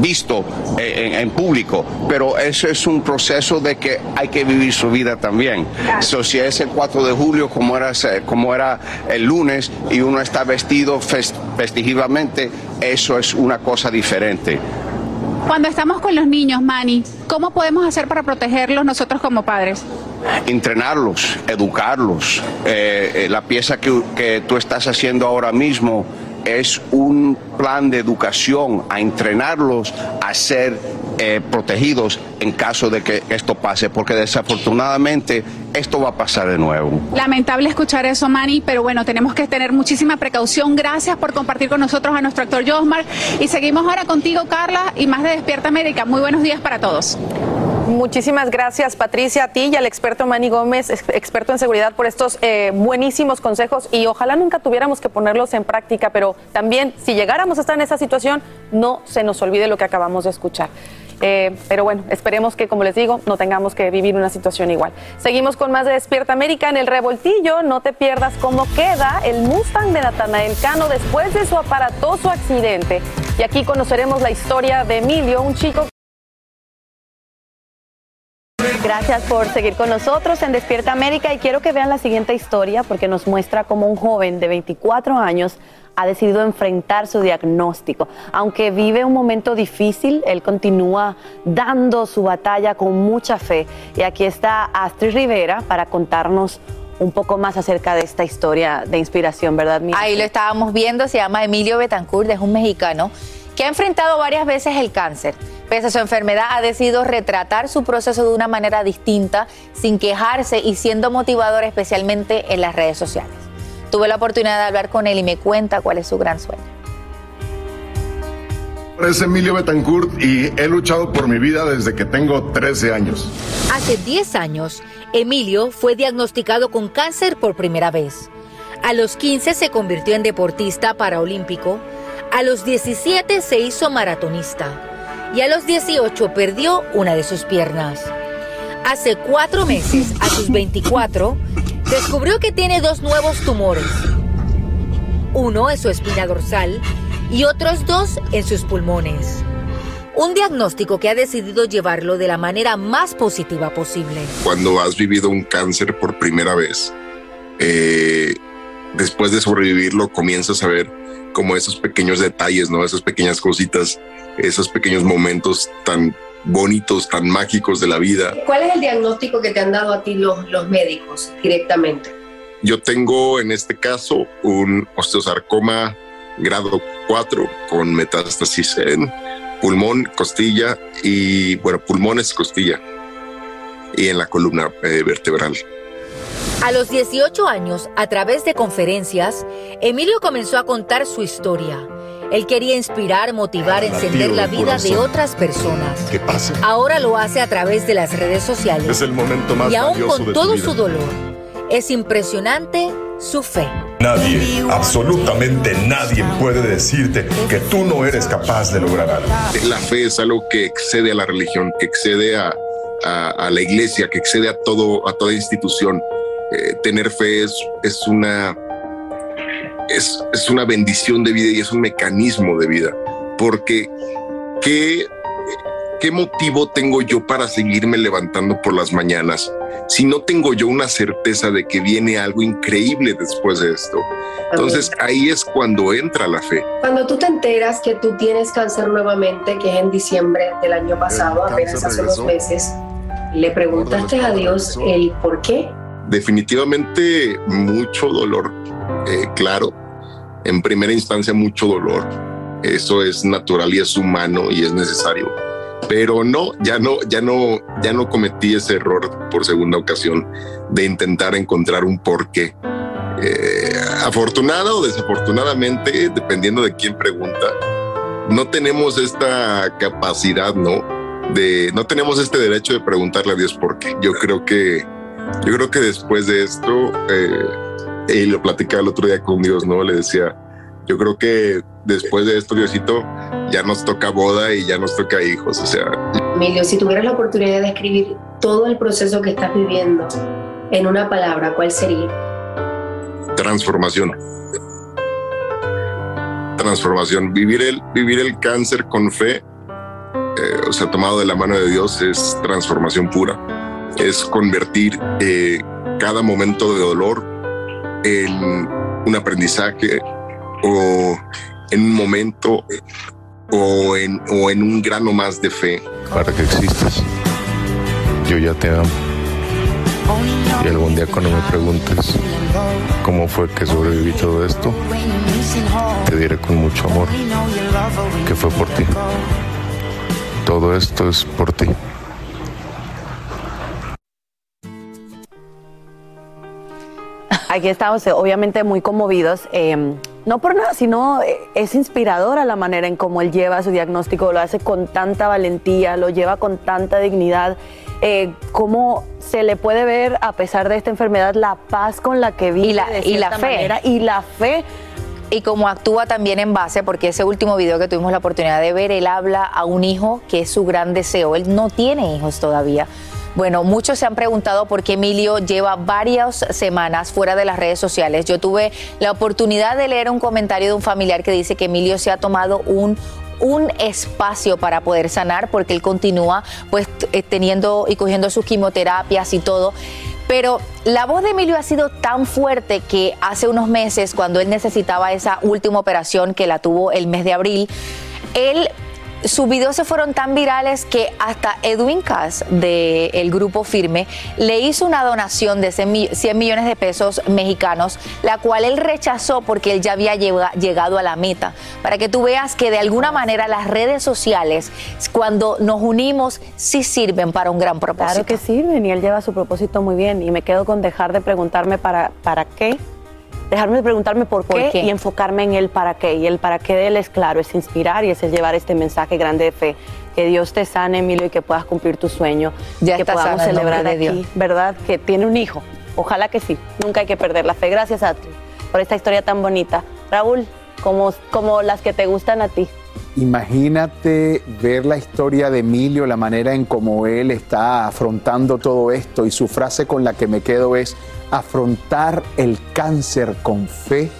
visto eh, en, en público, pero eso es un proceso de que hay que vivir su vida también. So, si es el 4 de julio como era, como era el lunes y uno está vestido fest- festivamente, eso es una cosa diferente. Cuando estamos con los niños, Manny, ¿cómo podemos hacer para protegerlos nosotros como padres? entrenarlos, educarlos. Eh, eh, la pieza que, que tú estás haciendo ahora mismo es un plan de educación a entrenarlos a ser eh, protegidos en caso de que esto pase, porque desafortunadamente esto va a pasar de nuevo. Lamentable escuchar eso, Manny, pero bueno, tenemos que tener muchísima precaución. Gracias por compartir con nosotros a nuestro actor Josmar. Y seguimos ahora contigo, Carla, y más de Despierta América. Muy buenos días para todos. Muchísimas gracias, Patricia, a ti y al experto Manny Gómez, ex- experto en seguridad, por estos eh, buenísimos consejos y ojalá nunca tuviéramos que ponerlos en práctica, pero también si llegáramos a estar en esa situación, no se nos olvide lo que acabamos de escuchar. Eh, pero bueno, esperemos que, como les digo, no tengamos que vivir una situación igual. Seguimos con más de Despierta América en el revoltillo. No te pierdas cómo queda el Mustang de Natanael Cano después de su aparatoso accidente. Y aquí conoceremos la historia de Emilio, un chico Gracias por seguir con nosotros en Despierta América y quiero que vean la siguiente historia porque nos muestra cómo un joven de 24 años ha decidido enfrentar su diagnóstico. Aunque vive un momento difícil, él continúa dando su batalla con mucha fe. Y aquí está Astrid Rivera para contarnos un poco más acerca de esta historia de inspiración, ¿verdad? Miriam? Ahí lo estábamos viendo, se llama Emilio Betancourt, es un mexicano que ha enfrentado varias veces el cáncer. Pese a su enfermedad, ha decidido retratar su proceso de una manera distinta, sin quejarse y siendo motivador especialmente en las redes sociales. Tuve la oportunidad de hablar con él y me cuenta cuál es su gran sueño. Es Emilio Betancourt y he luchado por mi vida desde que tengo 13 años. Hace 10 años, Emilio fue diagnosticado con cáncer por primera vez. A los 15 se convirtió en deportista paraolímpico. A los 17 se hizo maratonista. Y a los 18 perdió una de sus piernas. Hace cuatro meses, a sus 24, descubrió que tiene dos nuevos tumores. Uno en su espina dorsal y otros dos en sus pulmones. Un diagnóstico que ha decidido llevarlo de la manera más positiva posible. Cuando has vivido un cáncer por primera vez, eh, después de sobrevivirlo, comienzas a ver como esos pequeños detalles, ¿no? Esas pequeñas cositas, esos pequeños momentos tan bonitos, tan mágicos de la vida. ¿Cuál es el diagnóstico que te han dado a ti los, los médicos directamente? Yo tengo en este caso un osteosarcoma grado 4 con metástasis en pulmón, costilla y, bueno, pulmones, costilla y en la columna eh, vertebral. A los 18 años, a través de conferencias, Emilio comenzó a contar su historia. Él quería inspirar, motivar, encender la vida de otras personas. ¿Qué pasa? Ahora lo hace a través de las redes sociales. Es el momento más y aún con de todo vida. su dolor, es impresionante su fe. Nadie, absolutamente nadie puede decirte que tú no eres capaz de lograr algo. La fe es algo que excede a la religión, que excede a, a- a la iglesia, que excede a, todo, a toda institución. Eh, tener fe es, es una es, es una bendición de vida y es un mecanismo de vida. Porque ¿qué, ¿qué motivo tengo yo para seguirme levantando por las mañanas si no tengo yo una certeza de que viene algo increíble después de esto? Entonces ahí es cuando entra la fe. Cuando tú te enteras que tú tienes cáncer nuevamente, que es en diciembre del año pasado, apenas hace unos meses, ¿le preguntaste a Dios el por qué? Definitivamente mucho dolor, eh, claro. En primera instancia mucho dolor. Eso es natural y es humano y es necesario. Pero no, ya no, ya no, ya no cometí ese error por segunda ocasión de intentar encontrar un porqué. Eh, afortunado o desafortunadamente, dependiendo de quién pregunta, no tenemos esta capacidad, ¿no? De, no tenemos este derecho de preguntarle a Dios por qué. Yo creo que, yo creo que después de esto, eh, y lo platicaba el otro día con Dios, ¿no? Le decía, yo creo que después de esto, Diosito, ya nos toca boda y ya nos toca hijos. O sea, Emilio, si tuvieras la oportunidad de escribir todo el proceso que estás viviendo en una palabra, ¿cuál sería? Transformación. Transformación. Vivir el, vivir el cáncer con fe, eh, o sea, tomado de la mano de Dios, es transformación pura. Es convertir eh, cada momento de dolor en un aprendizaje o en un momento o en, o en un grano más de fe. Para que existas, yo ya te amo. Y algún día cuando me preguntes cómo fue que sobreviví todo esto, te diré con mucho amor que fue por ti. Todo esto es por ti. Aquí estamos, eh, obviamente, muy conmovidos. eh, no por nada, sino eh, es inspiradora la manera en cómo él lleva su diagnóstico, lo hace con tanta valentía, lo lleva con tanta dignidad. Eh, cómo se le puede ver, a pesar de esta enfermedad, la paz con la que vive Y la- de y la fe. manera, y la fe. Y como actúa también en base, porque ese último video que tuvimos la oportunidad de ver, él habla a un hijo que es su gran deseo. Él no tiene hijos todavía. Bueno, muchos se han preguntado por qué Emilio lleva varias semanas fuera de las redes sociales. Yo tuve la oportunidad de leer un comentario de un familiar que dice que Emilio se ha tomado un un espacio para poder sanar porque él continúa pues eh, teniendo y cogiendo sus quimioterapias y todo. Pero la voz de Emilio ha sido tan fuerte que hace unos meses, cuando él necesitaba esa última operación que la tuvo el mes de abril, él sus videos se fueron tan virales que hasta Edwin Cass del grupo Firme le hizo una donación de 100 mi- 100 millones de pesos mexicanos, la cual él rechazó porque él ya había llega- llegado a la meta. Para que tú veas que de alguna manera las redes sociales, cuando nos unimos, sí sirven para un gran propósito. Claro que sirven y él lleva su propósito muy bien. Y me quedo con dejar de preguntarme para, para qué, dejarme de preguntarme por qué, ¿Por qué? y enfocarme en el para qué. Y el para qué de él es claro, es inspirar y es el llevar este mensaje grande de fe. Que Dios te sane, Emilio, y que puedas cumplir tu sueño. Ya que está podamos celebrar de aquí, Dios. ¿verdad? Que tiene un hijo. Ojalá que sí. Nunca hay que perder la fe. Gracias a ti por esta historia tan bonita. Raúl, como, como las que te gustan a ti. Imagínate ver la historia de Emilio, la manera en cómo él está afrontando todo esto y su frase con la que me quedo es, afrontar el cáncer con fe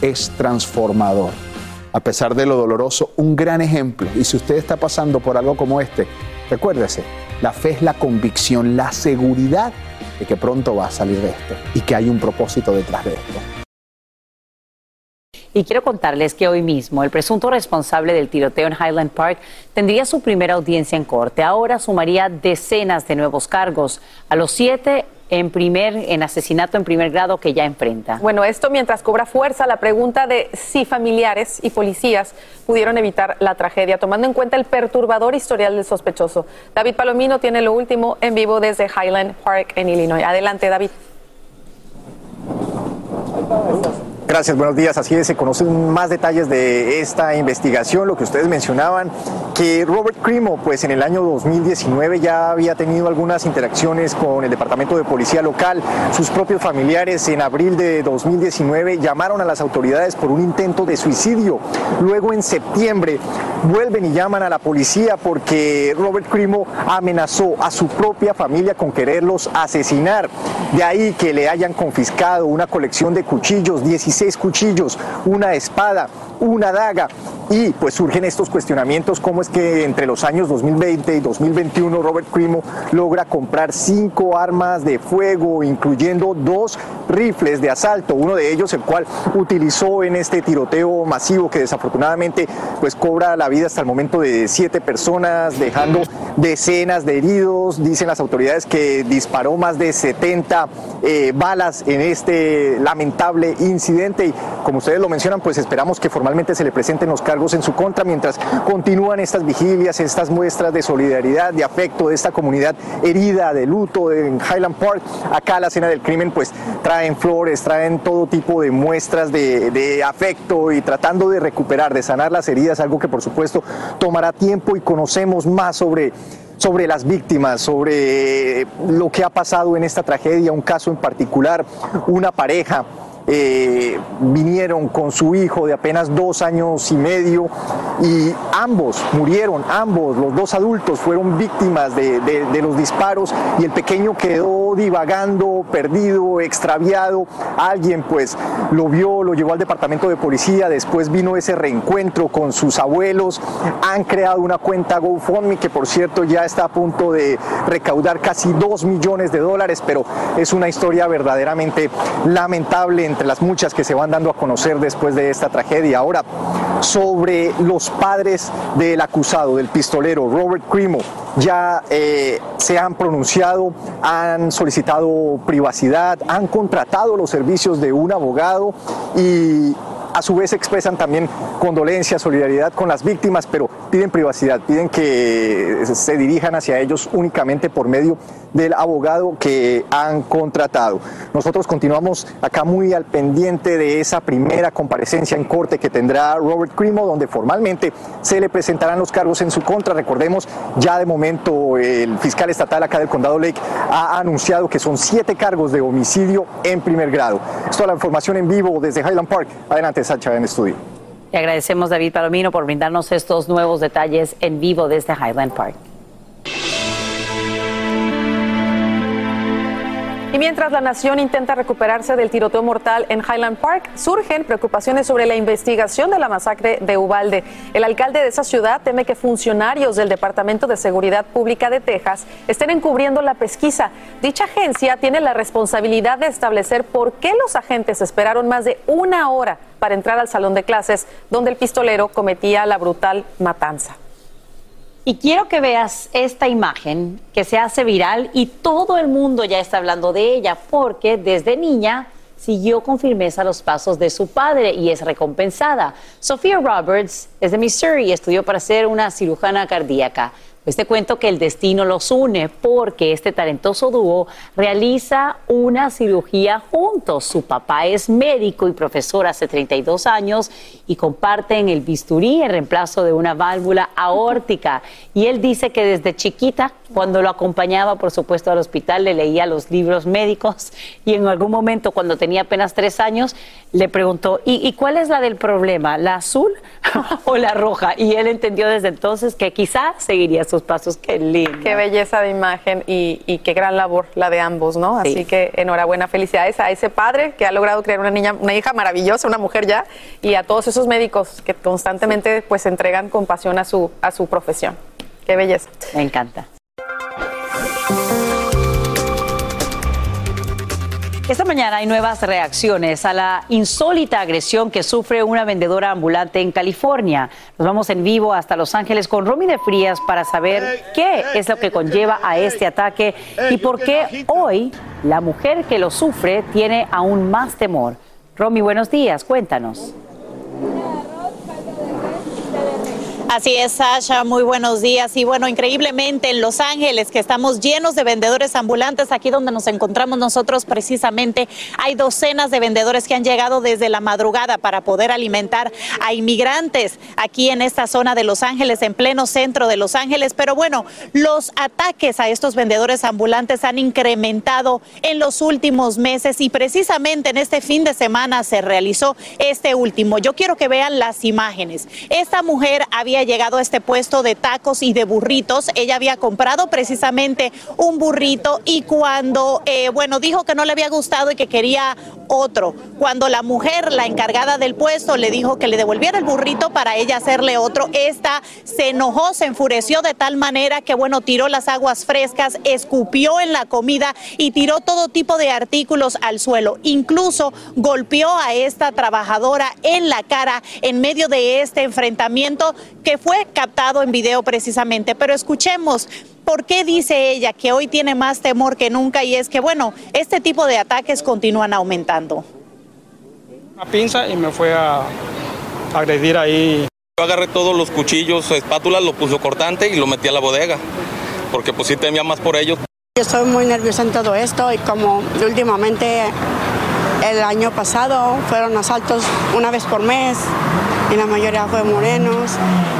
es transformador. A pesar de lo doloroso, un gran ejemplo. Y si usted está pasando por algo como este, recuérdese, la fe es la convicción, la seguridad de que pronto va a salir de esto y que hay un propósito detrás de esto. Y quiero contarles que hoy mismo el presunto responsable del tiroteo en Highland Park tendría su primera audiencia en corte. Ahora sumaría decenas de nuevos cargos, a los siete en primer en asesinato en primer grado que ya enfrenta. Bueno, esto mientras cobra fuerza la pregunta de si familiares y policías pudieron evitar la tragedia, tomando en cuenta el perturbador historial del sospechoso. David Palomino tiene lo último en vivo desde Highland Park en Illinois. Adelante, David. Gracias, buenos días. Así es, se conocen más detalles de esta investigación, lo que ustedes mencionaban, que Robert Crimo, pues en el año 2019 ya había tenido algunas interacciones con el Departamento de Policía Local. Sus propios familiares en abril de 2019 llamaron a las autoridades por un intento de suicidio. Luego en septiembre vuelven y llaman a la policía porque Robert Crimo amenazó a su propia familia con quererlos asesinar. De ahí que le hayan confiscado una colección de cuchillos, 16 cuchillos, una espada, una daga. Y pues surgen estos cuestionamientos, cómo es que entre los años 2020 y 2021 Robert Crimo logra comprar cinco armas de fuego, incluyendo dos rifles de asalto, uno de ellos el cual utilizó en este tiroteo masivo que desafortunadamente pues cobra la vida hasta el momento de siete personas, dejando decenas de heridos. Dicen las autoridades que disparó más de 70 eh, balas en este lamentable incidente y como ustedes lo mencionan, pues esperamos que formalmente se le presenten los cargos en su contra mientras continúan estas vigilias, estas muestras de solidaridad, de afecto de esta comunidad herida, de luto en Highland Park. Acá la escena del crimen pues traen flores, traen todo tipo de muestras de, de afecto y tratando de recuperar, de sanar las heridas, algo que por supuesto tomará tiempo y conocemos más sobre sobre las víctimas, sobre lo que ha pasado en esta tragedia, un caso en particular, una pareja eh, vinieron con su hijo de apenas dos años y medio, y ambos murieron, ambos, los dos adultos fueron víctimas de, los disparos y el pequeño quedó divagando, perdido, extraviado. Alguien pues lo vio, lo llevó al departamento de policía, después vino ese reencuentro con sus abuelos, han creado una cuenta GoFundMe que por cierto ya está a punto de recaudar casi 2 millones de dólares, pero es una historia verdaderamente lamentable las muchas que se van dando a conocer después de esta tragedia. Ahora, sobre los padres del acusado, del pistolero Robert Crimo, ya eh, se han pronunciado, han solicitado privacidad, han contratado los servicios de un abogado y a su vez expresan también condolencia, solidaridad con las víctimas, pero piden privacidad, piden que se dirijan hacia ellos únicamente por medio del abogado que han contratado. Nosotros continuamos acá muy al pendiente de esa primera comparecencia en corte que tendrá Robert Crimo, donde formalmente se le presentarán los cargos en su contra. Recordemos, ya de momento el fiscal estatal acá del condado Lake ha anunciado que son siete cargos de homicidio en primer grado. Esto es la información en vivo desde Highland Park. Adelante, Sacha, en estudio. Le agradecemos, David Palomino, por brindarnos estos nuevos detalles en vivo desde Highland Park. Y mientras la nación intenta recuperarse del tiroteo mortal en Highland Park, surgen preocupaciones sobre la investigación de la masacre de Ubalde. El alcalde de esa ciudad teme que funcionarios del Departamento de Seguridad Pública de Texas estén encubriendo la pesquisa. Dicha agencia tiene la responsabilidad de establecer por qué los agentes esperaron más de una hora para entrar al salón de clases donde el pistolero cometía la brutal matanza. Y quiero que veas esta imagen que se hace viral y todo el mundo ya está hablando de ella porque desde niña siguió con firmeza los pasos de su padre y es recompensada. Sofía Roberts es de Missouri y estudió para ser una cirujana cardíaca. Pues te cuento que el destino los une porque este talentoso dúo realiza una cirugía juntos. Su papá es médico y profesor hace 32 años y comparten el bisturí en reemplazo de una válvula aórtica. Y él dice que desde chiquita, cuando lo acompañaba, por supuesto, al hospital, le leía los libros médicos y en algún momento, cuando tenía apenas tres años, le preguntó, ¿y, y cuál es la del problema? ¿La azul o la roja? Y él entendió desde entonces que quizá seguiría sus pasos. Qué lindo. Qué belleza de imagen y, qué gran labor la de ambos, ¿no? Así que enhorabuena, felicidades a ese padre que ha logrado crear una niña, una hija maravillosa, una mujer ya, y a todos esos médicos que constantemente pues entregan compasión a su, a su profesión. Qué belleza. Me encanta. Esta mañana hay nuevas reacciones a la insólita agresión que sufre una vendedora ambulante en California. Nos vamos en vivo hasta Los Ángeles con Romy de Frías para saber qué es lo que conlleva a este ataque y por qué hoy la mujer que lo sufre tiene aún más temor. Romy, buenos días, cuéntanos. Así es, Sasha, muy buenos días. Y bueno, increíblemente en Los Ángeles, que estamos llenos de vendedores ambulantes, aquí donde nos encontramos nosotros precisamente, hay docenas de vendedores que han llegado desde la madrugada para poder alimentar a inmigrantes aquí en esta zona de Los Ángeles, en pleno centro de Los Ángeles. Pero bueno, los ataques a estos vendedores ambulantes han incrementado en los últimos meses y precisamente en este fin de semana se realizó este último. Yo quiero que vean las imágenes. Esta mujer había llegado a este puesto de tacos y de burritos. Ella había comprado precisamente un burrito y cuando, eh, bueno, dijo que no le había gustado y que quería otro. Cuando la mujer, la encargada del puesto, le dijo que le devolviera el burrito para ella hacerle otro, esta se enojó, se enfureció de tal manera que, bueno, tiró las aguas frescas, escupió en la comida y tiró todo tipo de artículos al suelo. Incluso golpeó a esta trabajadora en la cara en medio de este enfrentamiento que fue captado en video precisamente. Pero escuchemos por qué dice ella que hoy tiene más temor que nunca y es que, bueno, este tipo de ataques continúan aumentando. Una pinza y me fue a agredir ahí. Yo agarré todos los cuchillos, espátulas, lo puso cortante y lo metí a la bodega, porque pues sí temía más por ellos. Yo estoy muy nerviosa en todo esto y como últimamente el año pasado fueron asaltos una vez por mes y la mayoría fue morenos.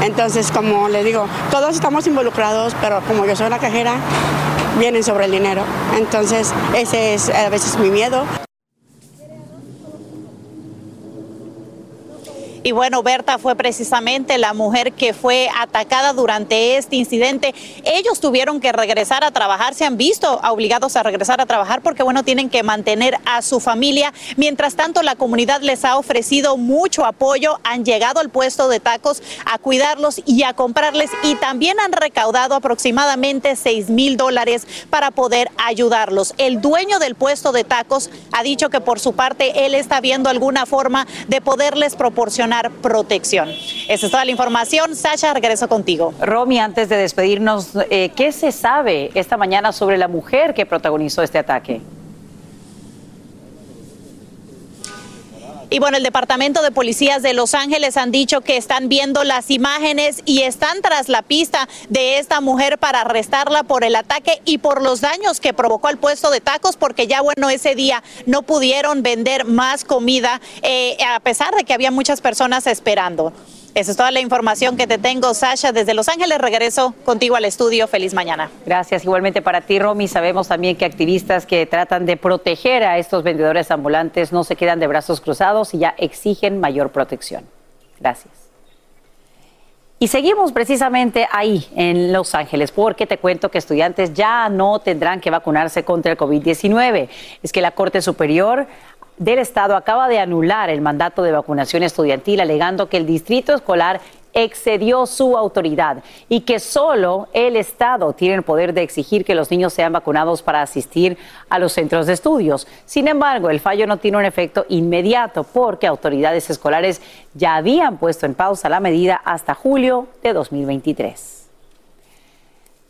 Entonces, como le digo, todos estamos involucrados, pero como yo soy la cajera, vienen sobre el dinero. Entonces, ese es a veces mi miedo. Y bueno, Berta fue precisamente la mujer que fue atacada durante este incidente. Ellos tuvieron que regresar a trabajar, se han visto obligados a regresar a trabajar porque bueno, tienen que mantener a su familia. Mientras tanto, la comunidad les ha ofrecido mucho apoyo, han llegado al puesto de tacos a cuidarlos y a comprarles y también han recaudado aproximadamente 6 mil dólares para poder ayudarlos. El dueño del puesto de tacos ha dicho que por su parte él está viendo alguna forma de poderles proporcionar protección. Esa es toda la información. Sasha, regreso contigo. Romy, antes de despedirnos, eh, ¿qué se sabe esta mañana sobre la mujer que protagonizó este ataque? Y bueno, el Departamento de Policías de Los Ángeles han dicho que están viendo las imágenes y están tras la pista de esta mujer para arrestarla por el ataque y por los daños que provocó al puesto de tacos, porque ya bueno, ese día no pudieron vender más comida, eh, a pesar de que había muchas personas esperando. Esa es toda la información que te tengo, Sasha. Desde Los Ángeles regreso contigo al estudio. Feliz mañana. Gracias. Igualmente para ti, Romy. Sabemos también que activistas que tratan de proteger a estos vendedores ambulantes no se quedan de brazos cruzados y ya exigen mayor protección. Gracias. Y seguimos precisamente ahí, en Los Ángeles, porque te cuento que estudiantes ya no tendrán que vacunarse contra el COVID-19. Es que la Corte Superior del Estado acaba de anular el mandato de vacunación estudiantil alegando que el distrito escolar excedió su autoridad y que solo el Estado tiene el poder de exigir que los niños sean vacunados para asistir a los centros de estudios. Sin embargo, el fallo no tiene un efecto inmediato porque autoridades escolares ya habían puesto en pausa la medida hasta julio de 2023.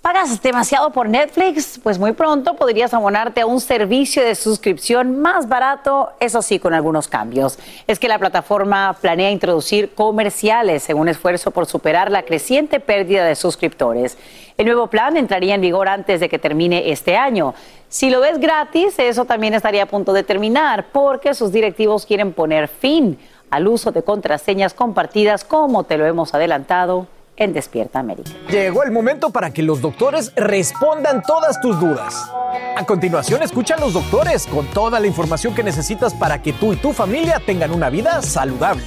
¿Pagas demasiado por Netflix? Pues muy pronto podrías abonarte a un servicio de suscripción más barato, eso sí, con algunos cambios. Es que la plataforma planea introducir comerciales en un esfuerzo por superar la creciente pérdida de suscriptores. El nuevo plan entraría en vigor antes de que termine este año. Si lo ves gratis, eso también estaría a punto de terminar porque sus directivos quieren poner fin al uso de contraseñas compartidas como te lo hemos adelantado en Despierta América. Llegó el momento para que los doctores respondan todas tus dudas. A continuación, escucha a los doctores con toda la información que necesitas para que tú y tu familia tengan una vida saludable.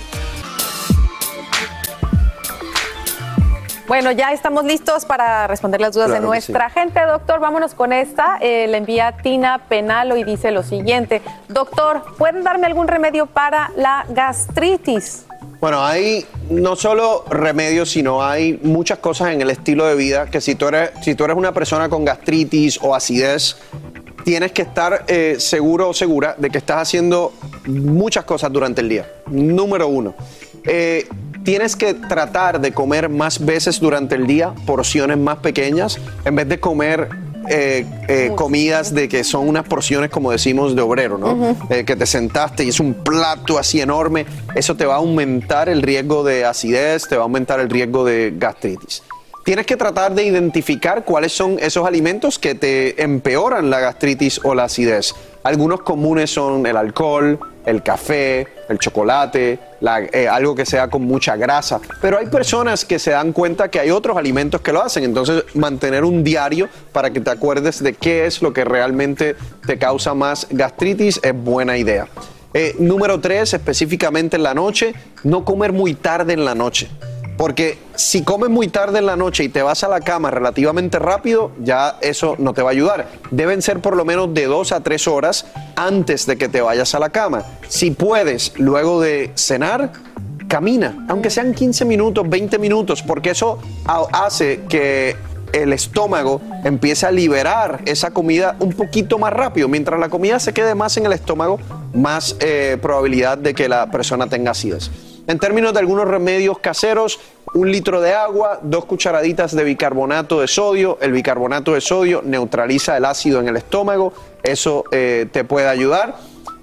Bueno, ya estamos listos para responder las dudas de nuestra gente. Doctor, vámonos con esta. Eh, le envía Tina Penalo y dice lo siguiente. Doctor, ¿pueden darme algún remedio para la gastritis? Bueno, hay no solo remedios, sino hay muchas cosas en el estilo de vida que si tú eres, si tú eres una persona con gastritis o acidez, tienes que estar eh, seguro o segura de que estás haciendo muchas cosas durante el día. Número uno, eh, tienes que tratar de comer más veces durante el día, porciones más pequeñas, en vez de comer eh, eh, comidas de que son unas porciones, como decimos, de obrero, ¿no? Eh, que te sentaste y es un plato así enorme, eso te va a aumentar el riesgo de acidez, te va a aumentar el riesgo de gastritis. Tienes que tratar de identificar cuáles son esos alimentos que te empeoran la gastritis o la acidez. Algunos comunes son el alcohol, el café, el chocolate, eh, algo que sea con mucha grasa. Pero hay personas que se dan cuenta que hay otros alimentos que lo hacen. Entonces, mantener un diario para que te acuerdes de qué es lo que realmente te causa más gastritis es buena idea. Eh, número tres, específicamente en la noche, no comer muy tarde en la noche. Porque si comes muy tarde en la noche y te vas a la cama relativamente rápido, ya eso no te va a ayudar. Deben ser por lo menos de dos a tres horas antes de que te vayas a la cama. Si puedes, luego de cenar, camina, aunque sean 15 minutos, 20 minutos, porque eso hace que el estómago empiece a liberar esa comida un poquito más rápido. Mientras la comida se quede más en el estómago, más eh, probabilidad de que la persona tenga acidez. En términos de algunos remedios caseros, un litro de agua, dos cucharaditas de bicarbonato de sodio. El bicarbonato de sodio neutraliza el ácido en el estómago, eso eh, te puede ayudar.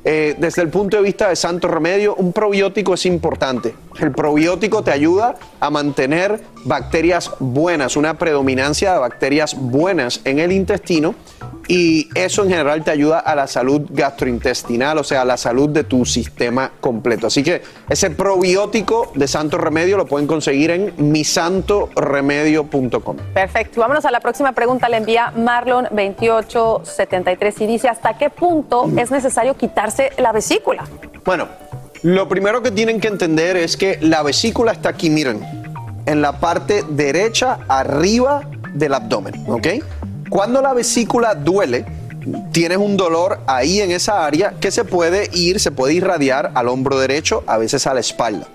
Eh, desde el punto de vista de santo remedio, un probiótico es importante. El probiótico te ayuda a mantener bacterias buenas, una predominancia de bacterias buenas en el intestino y eso en general te ayuda a la salud gastrointestinal, o sea, a la salud de tu sistema completo. Así que ese probiótico de Santo Remedio lo pueden conseguir en misantoremedio.com. Perfecto. Vámonos a la próxima pregunta. Le envía Marlon2873 y dice, ¿hasta qué punto es necesario quitarse la vesícula? Bueno, Lo primero que tienen que entender es que la vesícula está aquí, miren, en la parte derecha arriba del abdomen, ¿ok? Cuando la vesícula duele, tienes un dolor ahí en esa área que se puede ir, se puede irradiar al hombro derecho, a veces a la espalda.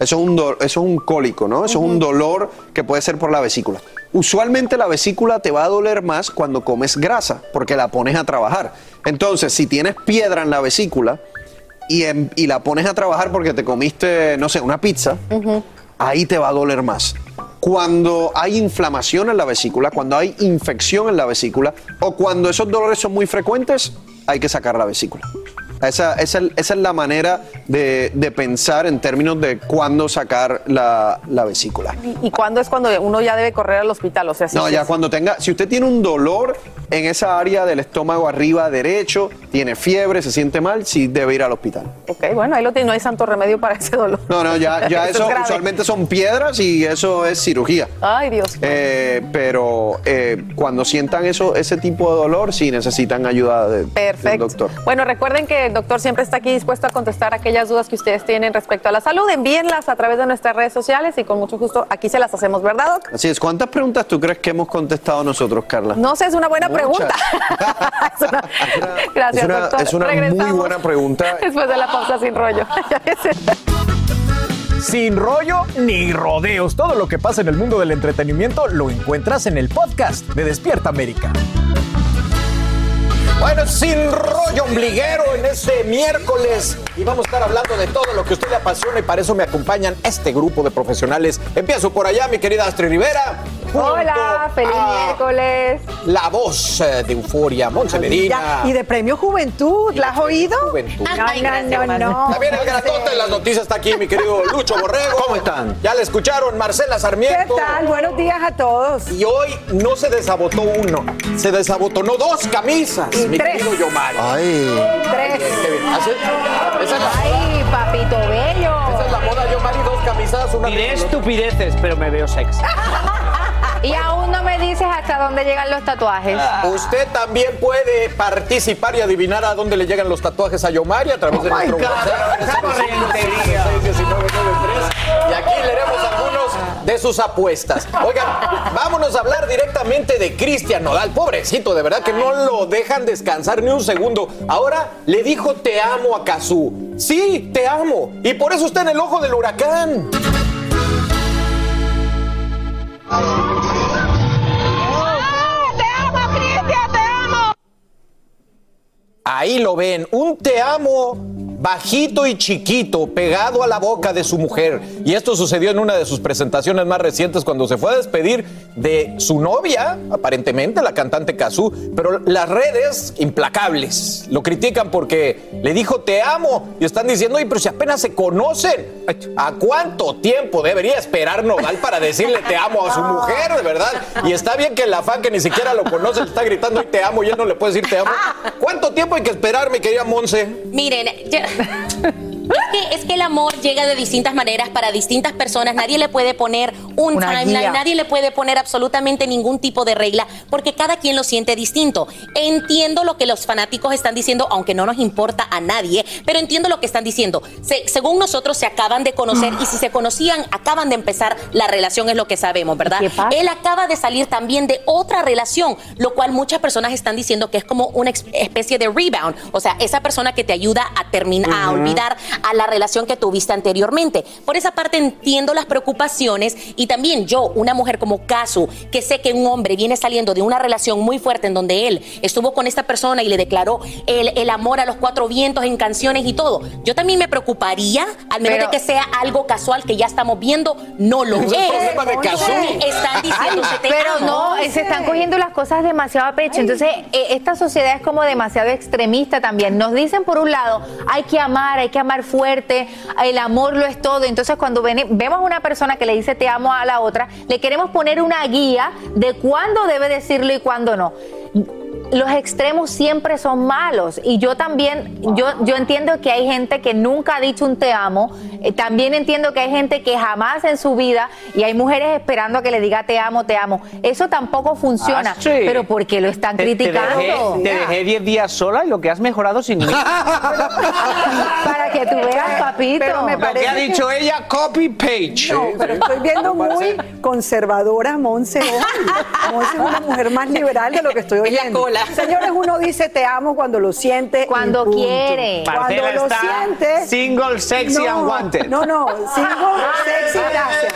Eso es un, eso es un cólico, ¿no? Eso es un dolor que puede ser por la vesícula. Usualmente la vesícula te va a doler más cuando comes grasa, porque la pones a trabajar. Entonces, si tienes piedra en la vesícula y, en- y la pones a trabajar porque te comiste, no sé, una pizza, ahí te va a doler más. Cuando hay inflamación en la vesícula, cuando hay infección en la vesícula o cuando esos dolores son muy frecuentes, hay que sacar la vesícula. Esa, esa es- esa es la manera de, de pensar en términos de cuándo sacar la, la vesícula. ¿Y, y cuándo es cuando uno ya debe correr al hospital? O sea, si No, ya es- cuando tenga, si usted tiene un dolor en esa área del estómago arriba derecho, tiene fiebre, se siente mal, sí debe ir al hospital. Ok, bueno, ahí lo tiene, no hay santo remedio para ese dolor. No, no, ya, ya Eso eso es usualmente son piedras y eso es cirugía. Ay, Dios. Eh, pero eh, cuando sientan eso, ese tipo de dolor, sí necesitan ayuda de, del Perfecto. doctor. Bueno, recuerden que el doctor siempre está aquí dispuesto a contestar aquellas dudas que ustedes tienen respecto a la salud. Envíenlas a través de nuestras redes sociales y con mucho gusto aquí se las hacemos, ¿verdad, Doc? Así es, ¿cuántas preguntas tú crees que hemos contestado nosotros, Carla? No sé, es una buena Muchas. pregunta. Es una- Gracias, es una, doctor. es una muy buena pregunta. Después de la pausa sin rollo. Sin rollo ni rodeos. Todo lo que pasa en el mundo del entretenimiento lo encuentras en el podcast de Despierta América. Bueno, sin rollo ombliguero en este miércoles y vamos a estar hablando de todo lo que a usted le apasiona y para eso me acompañan este grupo de profesionales. Empiezo por allá, mi querida Astrid Rivera. Hola, feliz miércoles. La voz eh, de Euforia, Monse Medina. Y de Premio Juventud, ¿la has oído? Juventud. No, no, no, no. También el gratote de las noticias está aquí, mi querido Lucho Borrego. ¿Cómo están? Ya le escucharon, Marcela ¿Qué Sarmiento. tal? Buenos días a todos. Y hoy no se desabotó uno, se desabotonó dos camisas, mi tres. querido Yomari. Tres. Esa es la, Ay, papito bello. esa es la moda Yomari, dos camisas, una Diré estupideces, pero me veo sexy. Y aún no me dices hasta dónde llegan los tatuajes. Usted también puede participar y adivinar a dónde le llegan los tatuajes a Yomari a través de Oh nuestro God, WhatsApp. esa corrientería. 61993. Y aquí leeremos algunos de sus apuestas. Oigan, vámonos a hablar directamente de Cristian Nodal. Pobrecito, de verdad que no lo dejan descansar ni un segundo. Ahora le dijo te amo a Kazú. Sí, te amo. Y por eso está en el ojo del huracán. Ahí lo ven, un te amo bajito y chiquito, pegado a la boca de su mujer. Y esto sucedió en una de sus presentaciones más recientes cuando se fue a despedir de su novia, aparentemente, la cantante Kazú. Pero las redes, implacables, lo critican porque le dijo te amo. Y están diciendo, oye, pero si apenas se conocen, ¿a cuánto tiempo debería esperar Nodal para decirle te amo a su mujer, de verdad? Y está bien que la fan que ni siquiera lo conoce le está gritando y te amo y él no le puede decir te amo. ¿Cuánto tiempo hay que esperar, mi querida Monse? Miren, ya- 哈 哈 es, que, es que el amor llega de distintas maneras para distintas personas. Nadie le puede poner un Una timeline, guía. nadie le puede poner absolutamente ningún tipo de regla, porque cada quien lo siente distinto. Entiendo lo que los fanáticos están diciendo, aunque no nos importa a nadie, pero entiendo lo que están diciendo. Se- según nosotros, se acaban de conocer y si se conocían, acaban de empezar la relación, es lo que sabemos, ¿verdad? Él acaba de salir también de otra relación, lo cual muchas personas están diciendo que es como una especie de rebound, o sea, esa persona que te ayuda a terminar, a olvidar a la relación que tuviste anteriormente. Por esa parte entiendo las preocupaciones y también yo, una mujer como Casu, que sé que un hombre viene saliendo de una relación muy fuerte en donde él estuvo con esta persona y le declaró el, el amor a los cuatro vientos en canciones y todo. Yo también me preocuparía, al menos Pero- de que sea algo casual que ya estamos viendo, no lo Es. Están diciendo Ay, pero amo. no, se están cogiendo las cosas demasiado a pecho. Entonces, eh, esta sociedad es como demasiado extremista también. Nos dicen por un lado, hay que amar, hay que amar fuerte, el amor lo es todo. Entonces, cuando vemos a una persona que le dice te amo a la otra, le queremos poner una guía de cuándo debe decirlo y cuándo no. Los extremos siempre son malos. Y yo también, yo, yo entiendo que hay gente que nunca ha dicho un te amo. eh, también entiendo que hay gente que jamás en su vida, y hay mujeres esperando a que le diga te amo, te amo. Eso tampoco funciona. Ah, sí. Pero ¿por qué lo están Te, criticando? te dejé 10 días sola y lo que has mejorado sin mí. Para que tú veas, papito. Pero me Lo que parece ha que- dicho ella, copy page. No, pero estoy viendo muy conservadora Monse hoy. Monse es una mujer más liberal de lo que estoy oyendo. Señores, uno dice te amo cuando lo siente. Cuando quiere. Cuando Marcela lo está siente. single, sexy and wanted. No, no, single, sexy, gracias.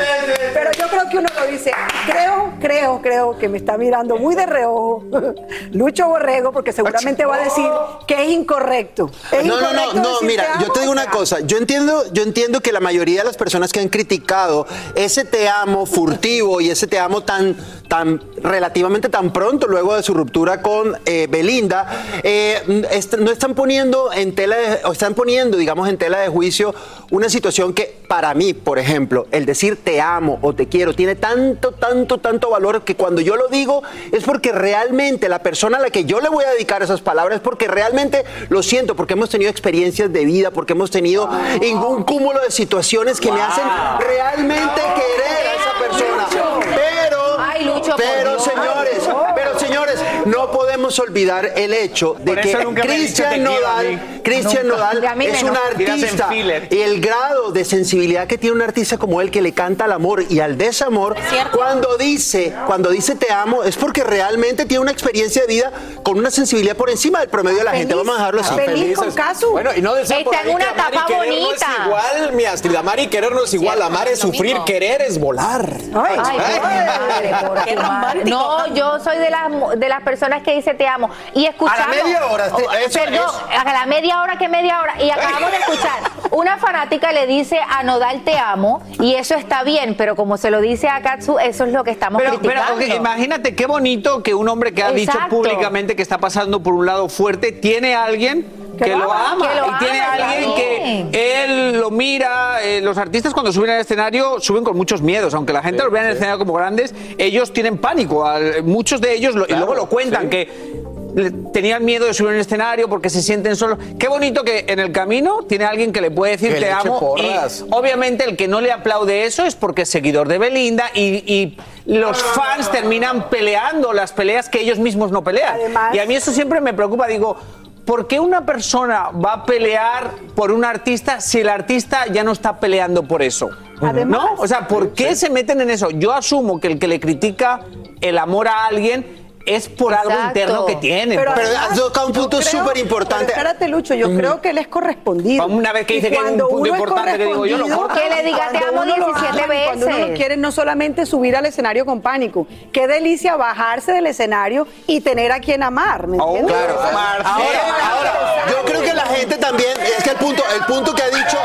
Pero yo creo que uno lo dice. Creo, creo, creo que me está mirando muy de reojo Lucho Borrego, porque seguramente va a decir que es incorrecto. Es No, no, no, incorrecto no, decir mira, te yo te digo una cosa, yo entiendo, yo entiendo que la mayoría de las personas que han criticado ese te amo furtivo y ese te amo tan, tan relativamente tan pronto luego de su ruptura con eh, Belinda, eh, est- no están poniendo en tela de, o están poniendo, digamos, en tela de juicio una situación que para mí, por ejemplo, el decir te amo o te quiero tiene tanto, tanto, tanto valor que cuando yo lo digo es porque realmente la persona a la que yo le voy a dedicar esas palabras es porque realmente lo siento, porque hemos tenido experiencias de vida, porque hemos tenido un cúmulo de situaciones que me hacen realmente querer a esa persona. Pero, Ay, Lucho, por pero señores, pero señores, no podemos olvidar el hecho de que Cristian Nodal. Cristian. Nodal es un artista y el grado de sensibilidad que tiene un artista como él que le canta al amor y al desamor, cuando dice, cuando dice te amo, es porque realmente tiene una experiencia de vida con una sensibilidad por encima del promedio de la gente. Vamos a dejarlo así. Feliz con Casu. Bueno, y no decía por Está en una que amar y etapa querer no bonita. es igual, mi Astrid. Amar y querer no es igual. Amar es sufrir, querer es volar. Ay, Ay, madre, por Qué romántico. No, yo soy de las mu- de las personas que dice te amo y escuchamos. A la media hora, Oh, eso- perdón, eso. a la media hora que media hora y acabamos de escuchar. Una fanática le dice a Nodal te amo y eso está bien, pero como se lo dice a Katsu, eso es lo que estamos Pero, pero imagínate qué bonito que un hombre que ha dicho públicamente que está pasando por un lado fuerte tiene a alguien que, lo ama, que lo y tiene a alguien bien. que él lo mira. eh, los artistas cuando suben al escenario suben con muchos miedos, aunque la gente los vea en el escenario como grandes, ellos tienen pánico. Al- muchos de ellos lo- y luego lo cuentan que le- tenían miedo de subir en el escenario porque se sienten solos. Qué bonito que en el camino tiene alguien que le puede decir Que te amo. y obviamente el que no le aplaude eso es porque es seguidor de Belinda y, y los fans terminan peleando las peleas que ellos mismos no pelean. Además- y a mí eso siempre me preocupa. Digo, ¿por qué una persona va a pelear por un artista si el artista ya no está peleando por eso? Además- ¿No? O sea, ¿por qué se meten en eso? Yo asumo que el que le critica el amor a alguien es por algo Exacto. interno que tiene. Pero además, has tocado un punto súper importante. pero Espérate, Lucho, yo creo que él es correspondido. Una vez que dice que hay un cuando punto uno es importante que digo yo, lo corta. Que le diga, "Te amo" uno lo 17 aman, Cuando uno veces. lo quiere no solamente subir al escenario con pánico, qué delicia bajarse del escenario y tener a quien amar, ¿me entiendes? Claro. Ahora, ahora, yo creo que la gente también, es que el punto, el punto que ha dicho,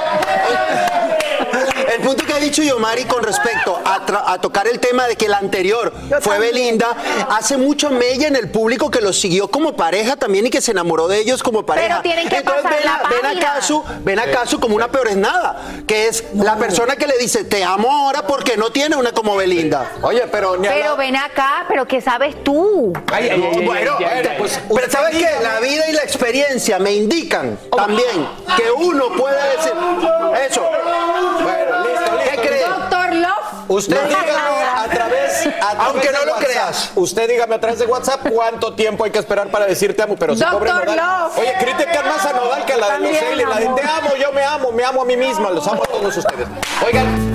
el punto que ha dicho Yomari con respecto a, a tocar el tema de que la anterior fue. Belinda, hace mucho mella en el público que los siguió como pareja también y que se enamoró de ellos como pareja. tienen que Entonces pasar ven la a, ven a. Casu, ven a Casu como una peor es nada, que es la persona que le dice te amo ahora porque no tiene una como Belinda. Oye, pero ni Pero la- ven acá, pero ¿qué sabes tú? Ay, ay, ay, Bueno, ay, ay, ay. pues, pero ¿sabes qué? La vida y la experiencia me indican también que uno puede decir eso. Bueno, listo, listo. ¿Qué cree? Doctor Love. Usted No. dígame a través, a través Aunque de no lo WhatsApp. creas. Usted dígame a través de WhatsApp cuánto tiempo hay que esperar para decir te amo, pero si Doctor pobre Nodal. Love. Oye, critican más a Nodal que a la de los También, Celis. La de amor. te amo, yo me amo, me amo a mí misma, los amo a todos ustedes. Oigan.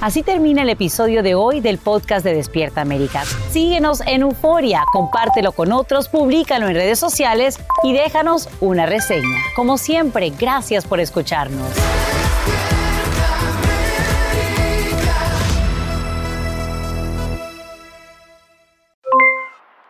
Así termina el episodio de hoy del podcast de Despierta América. Síguenos en Euforia, compártelo con otros, públicalo en redes sociales y déjanos una reseña. Como siempre, gracias por escucharnos.